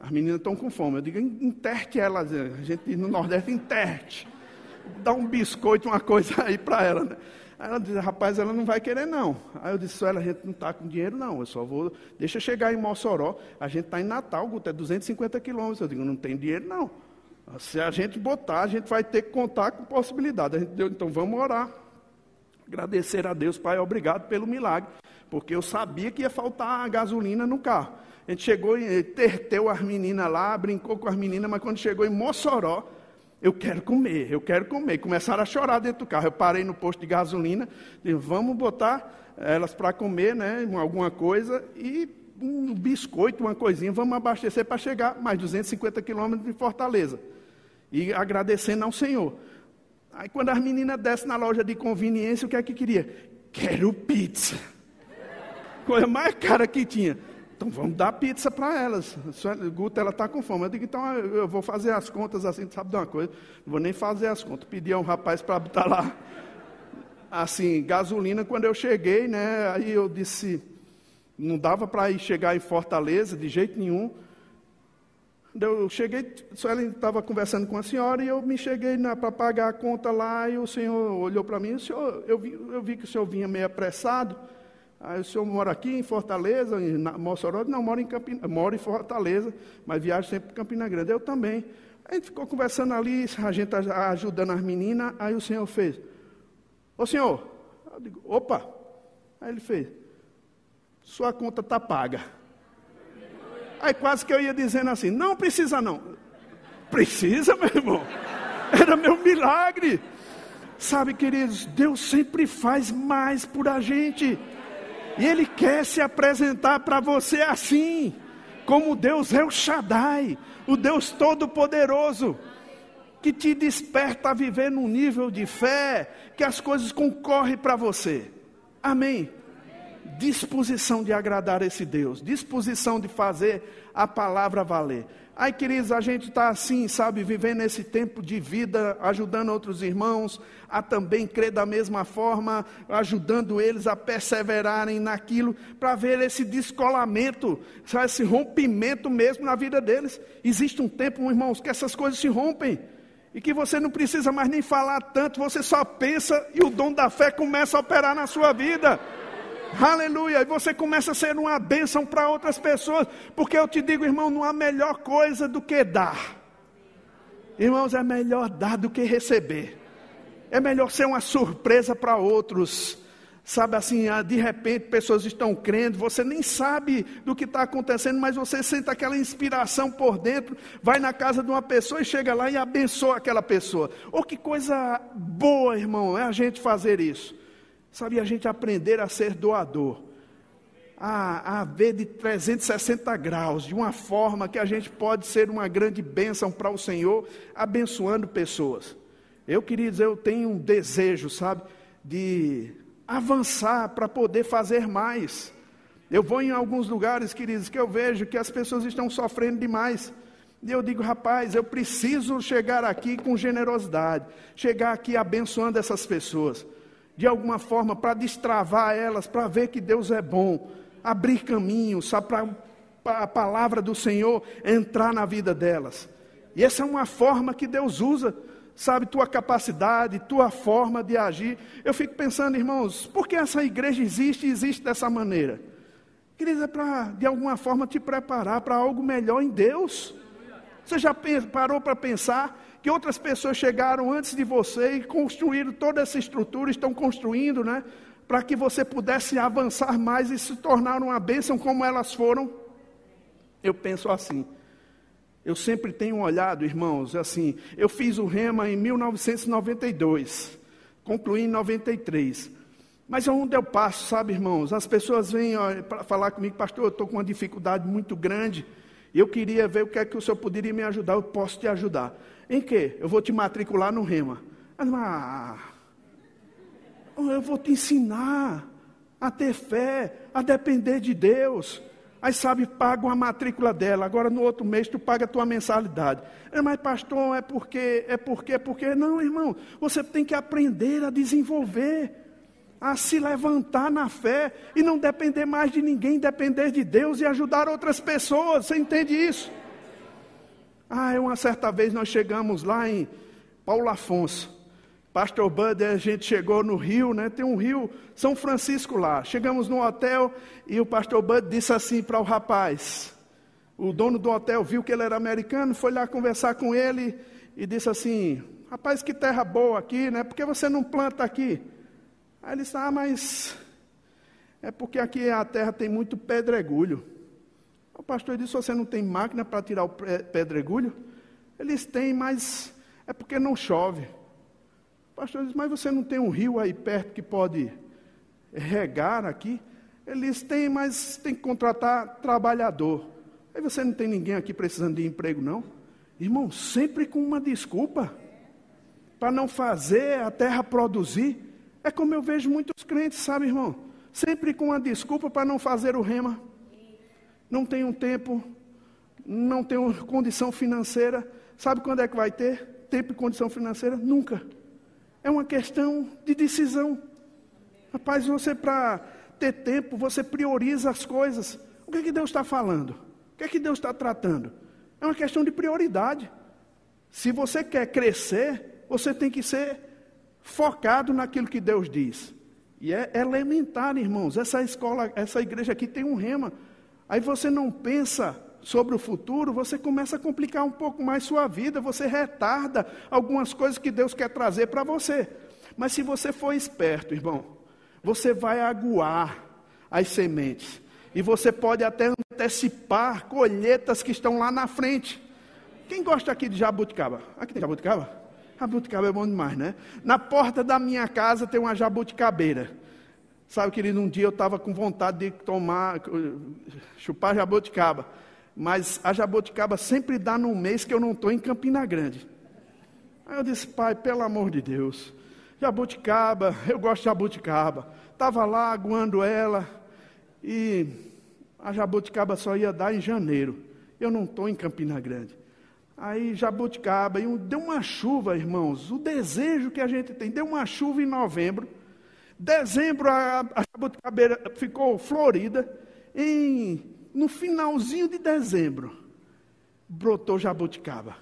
[SPEAKER 1] as meninas estão com fome. Eu digo, interte elas. A gente no Nordeste, interte. Dá um biscoito, uma coisa aí para ela. Né? Aí ela disse, rapaz, ela não vai querer não. Aí eu disse, olha, a gente não está com dinheiro não, eu só vou, deixa chegar em Mossoró, a gente está em Natal, Guto, é 250 quilômetros. Eu digo, não tem dinheiro não. Se a gente botar, a gente vai ter que contar com possibilidade. A gente deu, então vamos orar. Agradecer a Deus, Pai, obrigado pelo milagre. Porque eu sabia que ia faltar gasolina no carro. A gente chegou e terteu as meninas lá, brincou com as meninas, mas quando chegou em Mossoró, eu quero comer, eu quero comer. Começaram a chorar dentro do carro. Eu parei no posto de gasolina, disse, vamos botar elas para comer, né, alguma coisa, e um biscoito, uma coisinha, vamos abastecer para chegar mais 250 quilômetros de Fortaleza. E agradecendo ao Senhor. Aí quando as meninas descem na loja de conveniência, o que é que queria? Quero pizza. [laughs] Coisa mais cara que tinha. Então vamos dar pizza para elas. Guta, ela está com fome. Eu digo, então eu vou fazer as contas assim, sabe de uma coisa? Não vou nem fazer as contas. Pedi a um rapaz para botar lá, assim, gasolina. Quando eu cheguei, né, aí eu disse, não dava para ir chegar em Fortaleza de jeito nenhum. Eu cheguei, ela estava conversando com a senhora e eu me cheguei para pagar a conta lá e o senhor olhou para mim, senhor, eu vi, eu vi que o senhor vinha meio apressado. Aí o senhor mora aqui em Fortaleza, em Mossoró? Não, moro em, Campina, moro em Fortaleza, mas viajo sempre para Campina Grande. Eu também. A gente ficou conversando ali, a gente ajudando as meninas, aí o senhor fez, ô senhor, eu digo, opa, aí ele fez, sua conta está paga. Aí quase que eu ia dizendo assim, não precisa não. Precisa, meu irmão. Era meu milagre. Sabe, queridos, Deus sempre faz mais por a gente. E Ele quer se apresentar para você assim, como Deus o Shaddai, o Deus Todo-Poderoso, que te desperta a viver num nível de fé, que as coisas concorrem para você. Amém. Disposição de agradar esse Deus, disposição de fazer a palavra valer. Ai, queridos, a gente está assim, sabe, vivendo esse tempo de vida, ajudando outros irmãos a também crer da mesma forma, ajudando eles a perseverarem naquilo, para ver esse descolamento, sabe, esse rompimento mesmo na vida deles. Existe um tempo, irmãos, que essas coisas se rompem. E que você não precisa mais nem falar tanto, você só pensa e o dom da fé começa a operar na sua vida. Aleluia. E você começa a ser uma bênção para outras pessoas. Porque eu te digo, irmão, não há melhor coisa do que dar. Irmãos, é melhor dar do que receber. É melhor ser uma surpresa para outros. Sabe assim, ah, de repente pessoas estão crendo, você nem sabe do que está acontecendo, mas você sente aquela inspiração por dentro, vai na casa de uma pessoa e chega lá e abençoa aquela pessoa. Oh, que coisa boa, irmão, é a gente fazer isso. Sabe, a gente aprender a ser doador. A, a ver de 360 graus, de uma forma que a gente pode ser uma grande bênção para o Senhor, abençoando pessoas. Eu, queridos, eu tenho um desejo, sabe, de avançar para poder fazer mais. Eu vou em alguns lugares, queridos, que eu vejo que as pessoas estão sofrendo demais. E eu digo, rapaz, eu preciso chegar aqui com generosidade, chegar aqui abençoando essas pessoas de alguma forma, para destravar elas, para ver que Deus é bom, abrir caminho, sabe, para a palavra do Senhor entrar na vida delas. E essa é uma forma que Deus usa, sabe, tua capacidade, tua forma de agir. Eu fico pensando, irmãos, por que essa igreja existe e existe dessa maneira? Querida, é para, de alguma forma, te preparar para algo melhor em Deus. Você já parou para pensar que outras pessoas chegaram antes de você e construíram toda essa estrutura, estão construindo, né? Para que você pudesse avançar mais e se tornar uma bênção como elas foram. Eu penso assim. Eu sempre tenho olhado, irmãos, assim, eu fiz o Rema em 1992, concluí em 93. Mas onde eu passo, sabe, irmãos, as pessoas vêm para falar comigo, pastor, eu estou com uma dificuldade muito grande, eu queria ver o que é que o senhor poderia me ajudar, eu posso te ajudar. Em quê? Eu vou te matricular no Rema. Ah, eu vou te ensinar a ter fé, a depender de Deus. Aí sabe, paga uma matrícula dela, agora no outro mês tu paga a tua mensalidade. É, mas pastor, é porque, é porque, é porque. Não, irmão, você tem que aprender a desenvolver, a se levantar na fé e não depender mais de ninguém, depender de Deus e ajudar outras pessoas. Você entende isso? Ah, uma certa vez nós chegamos lá em Paulo Afonso. Pastor Bud, a gente chegou no Rio, né? Tem um Rio São Francisco lá. Chegamos no hotel e o pastor Bud disse assim para o rapaz. O dono do hotel viu que ele era americano, foi lá conversar com ele e disse assim: Rapaz, que terra boa aqui, né? Por que você não planta aqui? Aí ele disse: Ah, mas é porque aqui a terra tem muito pedregulho. O pastor disse: Você não tem máquina para tirar o pedregulho? Eles têm, mas é porque não chove pastor diz, mas você não tem um rio aí perto que pode regar aqui? Eles têm, mas tem que contratar trabalhador. Aí você não tem ninguém aqui precisando de emprego, não? Irmão, sempre com uma desculpa para não fazer a terra produzir. É como eu vejo muitos crentes, sabe, irmão? Sempre com uma desculpa para não fazer o rema. Não um tempo, não uma condição financeira. Sabe quando é que vai ter tempo e condição financeira? Nunca. É uma questão de decisão. Rapaz, você para ter tempo, você prioriza as coisas. O que, é que Deus está falando? O que é que Deus está tratando? É uma questão de prioridade. Se você quer crescer, você tem que ser focado naquilo que Deus diz. E é elementar, irmãos. Essa escola, essa igreja aqui tem um rema. Aí você não pensa sobre o futuro, você começa a complicar um pouco mais sua vida, você retarda algumas coisas que Deus quer trazer para você. Mas se você for esperto, irmão, você vai aguar as sementes. E você pode até antecipar colheitas que estão lá na frente. Quem gosta aqui de jabuticaba? Aqui tem jabuticaba? Jabuticaba é bom demais, né? Na porta da minha casa tem uma jabuticabeira. Sabe, querido, um dia eu estava com vontade de tomar, chupar jabuticaba mas a jabuticaba sempre dá num mês que eu não estou em Campina Grande. Aí eu disse, pai, pelo amor de Deus, jabuticaba, eu gosto de jabuticaba. Estava lá aguando ela e a jabuticaba só ia dar em janeiro. Eu não estou em Campina Grande. Aí jabuticaba, e deu uma chuva, irmãos, o desejo que a gente tem, deu uma chuva em novembro. Dezembro a, a jabuticabeira ficou florida. Em no finalzinho de dezembro, brotou jabuticaba.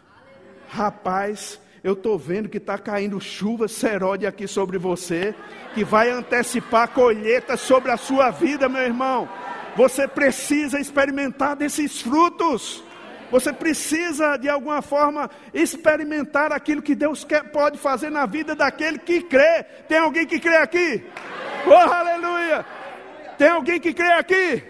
[SPEAKER 1] Rapaz, eu estou vendo que está caindo chuva serode aqui sobre você, que vai antecipar colheita sobre a sua vida, meu irmão. Você precisa experimentar desses frutos. Você precisa, de alguma forma, experimentar aquilo que Deus quer, pode fazer na vida daquele que crê. Tem alguém que crê aqui? Oh, aleluia! Tem alguém que crê aqui?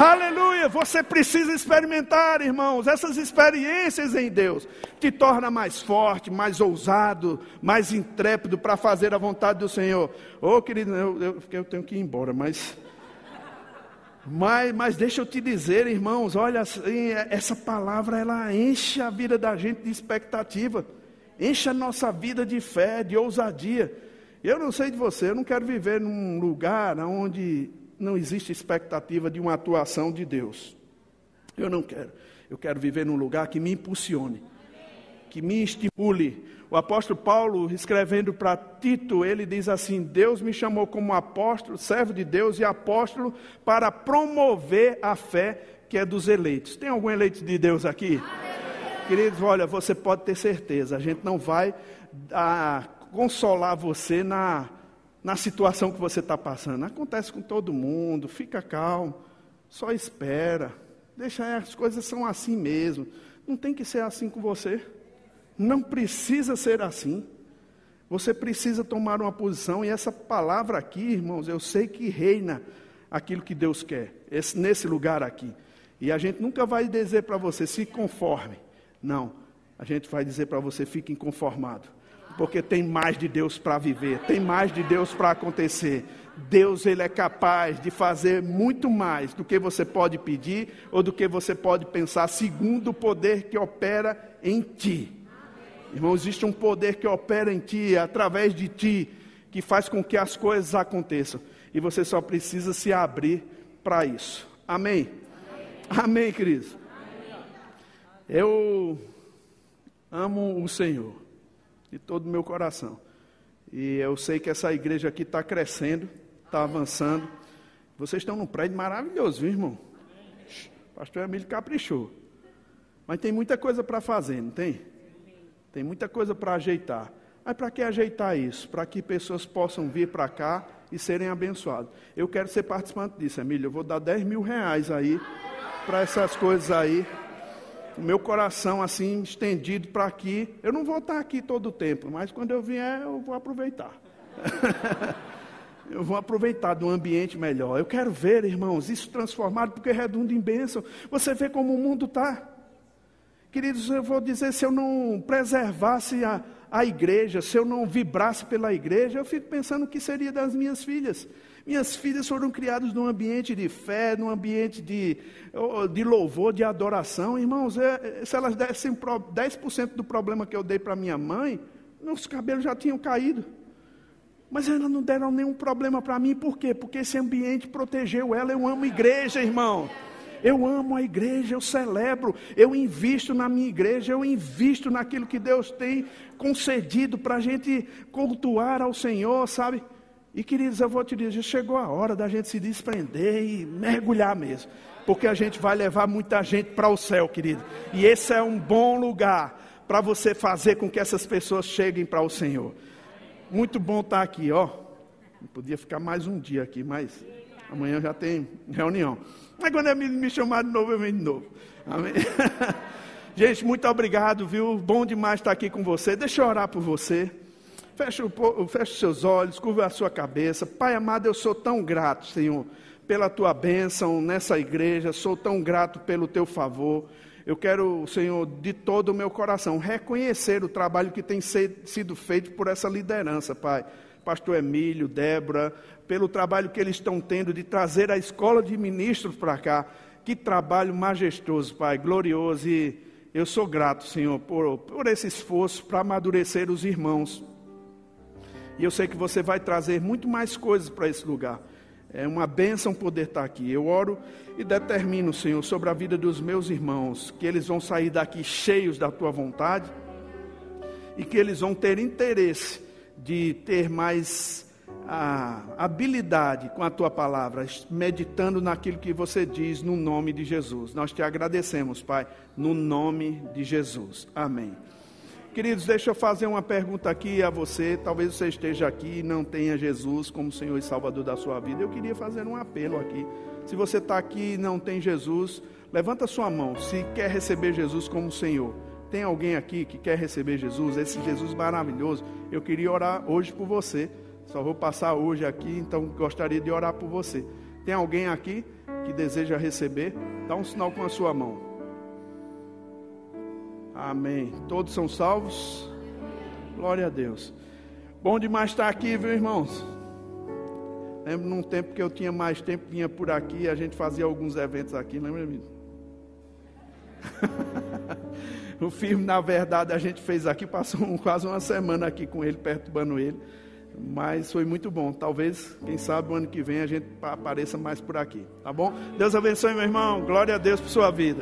[SPEAKER 1] Aleluia! Você precisa experimentar, irmãos, essas experiências em Deus te torna mais forte, mais ousado, mais intrépido para fazer a vontade do Senhor. Ô oh, querido, eu, eu, eu, tenho que ir embora, mas, mas, mas deixa eu te dizer, irmãos, olha, assim, essa palavra ela enche a vida da gente de expectativa, enche a nossa vida de fé, de ousadia. Eu não sei de você, eu não quero viver num lugar onde não existe expectativa de uma atuação de Deus. Eu não quero. Eu quero viver num lugar que me impulsione, que me estimule. O apóstolo Paulo, escrevendo para Tito, ele diz assim: Deus me chamou como apóstolo, servo de Deus e apóstolo, para promover a fé que é dos eleitos. Tem algum eleito de Deus aqui? Queridos, olha, você pode ter certeza, a gente não vai ah, consolar você na na situação que você está passando. Acontece com todo mundo, fica calmo, só espera. Deixa as coisas são assim mesmo. Não tem que ser assim com você. Não precisa ser assim. Você precisa tomar uma posição, e essa palavra aqui, irmãos, eu sei que reina aquilo que Deus quer, esse, nesse lugar aqui. E a gente nunca vai dizer para você, se conforme. Não, a gente vai dizer para você, fique inconformado. Porque tem mais de Deus para viver, tem mais de Deus para acontecer. Deus ele é capaz de fazer muito mais do que você pode pedir ou do que você pode pensar, segundo o poder que opera em ti. Irmão, existe um poder que opera em ti, através de ti, que faz com que as coisas aconteçam. E você só precisa se abrir para isso. Amém? Amém, Amém queridos? Eu amo o Senhor de todo o meu coração. E eu sei que essa igreja aqui está crescendo, está avançando. Vocês estão num prédio maravilhoso, viu, irmão? Pastor Emílio caprichou. Mas tem muita coisa para fazer, não tem? Tem muita coisa para ajeitar. Mas para que ajeitar isso? Para que pessoas possam vir para cá e serem abençoadas. Eu quero ser participante disso, Emílio. Eu vou dar 10 mil reais aí para essas coisas aí. O meu coração assim estendido para aqui. Eu não vou estar aqui todo o tempo, mas quando eu vier, eu vou aproveitar. [laughs] eu vou aproveitar um ambiente melhor. Eu quero ver, irmãos, isso transformado, porque redunda em bênção. Você vê como o mundo está. Queridos, eu vou dizer, se eu não preservasse a, a igreja, se eu não vibrasse pela igreja, eu fico pensando o que seria das minhas filhas. Minhas filhas foram criadas num ambiente de fé, num ambiente de, de louvor, de adoração. Irmãos, é, é se elas dessem 10% do problema que eu dei para minha mãe, meus cabelos já tinham caído. Mas elas não deram nenhum problema para mim, por quê? Porque esse ambiente protegeu ela. Eu amo igreja, irmão. Eu amo a igreja, eu celebro, eu invisto na minha igreja, eu invisto naquilo que Deus tem concedido para a gente cultuar ao Senhor, sabe? E queridos, eu vou te dizer, chegou a hora da gente se desprender e mergulhar mesmo. Porque a gente vai levar muita gente para o céu, querido. E esse é um bom lugar para você fazer com que essas pessoas cheguem para o Senhor. Muito bom estar tá aqui, ó. Podia ficar mais um dia aqui, mas amanhã já tem reunião. Mas quando é me chamar de novo, eu venho de novo. Amém? [laughs] Gente, muito obrigado, viu? Bom demais estar aqui com você. Deixa eu orar por você. Feche, feche seus olhos, curva a sua cabeça. Pai amado, eu sou tão grato, Senhor, pela tua bênção nessa igreja. Sou tão grato pelo teu favor. Eu quero, Senhor, de todo o meu coração, reconhecer o trabalho que tem sido feito por essa liderança, Pai. Pastor Emílio, Débora, pelo trabalho que eles estão tendo de trazer a escola de ministros para cá. Que trabalho majestoso, Pai, glorioso. E eu sou grato, Senhor, por, por esse esforço para amadurecer os irmãos. E eu sei que você vai trazer muito mais coisas para esse lugar. É uma bênção poder estar aqui. Eu oro e determino, Senhor, sobre a vida dos meus irmãos, que eles vão sair daqui cheios da tua vontade e que eles vão ter interesse de ter mais a habilidade com a tua palavra, meditando naquilo que você diz no nome de Jesus. Nós te agradecemos, Pai, no nome de Jesus. Amém. Queridos, deixa eu fazer uma pergunta aqui a você. Talvez você esteja aqui e não tenha Jesus como Senhor e Salvador da sua vida. Eu queria fazer um apelo aqui. Se você está aqui e não tem Jesus, levanta sua mão se quer receber Jesus como Senhor. Tem alguém aqui que quer receber Jesus, esse Jesus maravilhoso? Eu queria orar hoje por você. Só vou passar hoje aqui, então gostaria de orar por você. Tem alguém aqui que deseja receber? Dá um sinal com a sua mão. Amém. Todos são salvos? Glória a Deus. Bom demais estar aqui, viu, irmãos? Lembro num tempo que eu tinha mais tempo, vinha por aqui, a gente fazia alguns eventos aqui, lembra, amigo? [laughs] o filme, na verdade, a gente fez aqui, passou quase uma semana aqui com ele, perturbando ele. Mas foi muito bom. Talvez, quem sabe, o ano que vem a gente apareça mais por aqui. Tá bom? Deus abençoe, meu irmão. Glória a Deus por sua vida.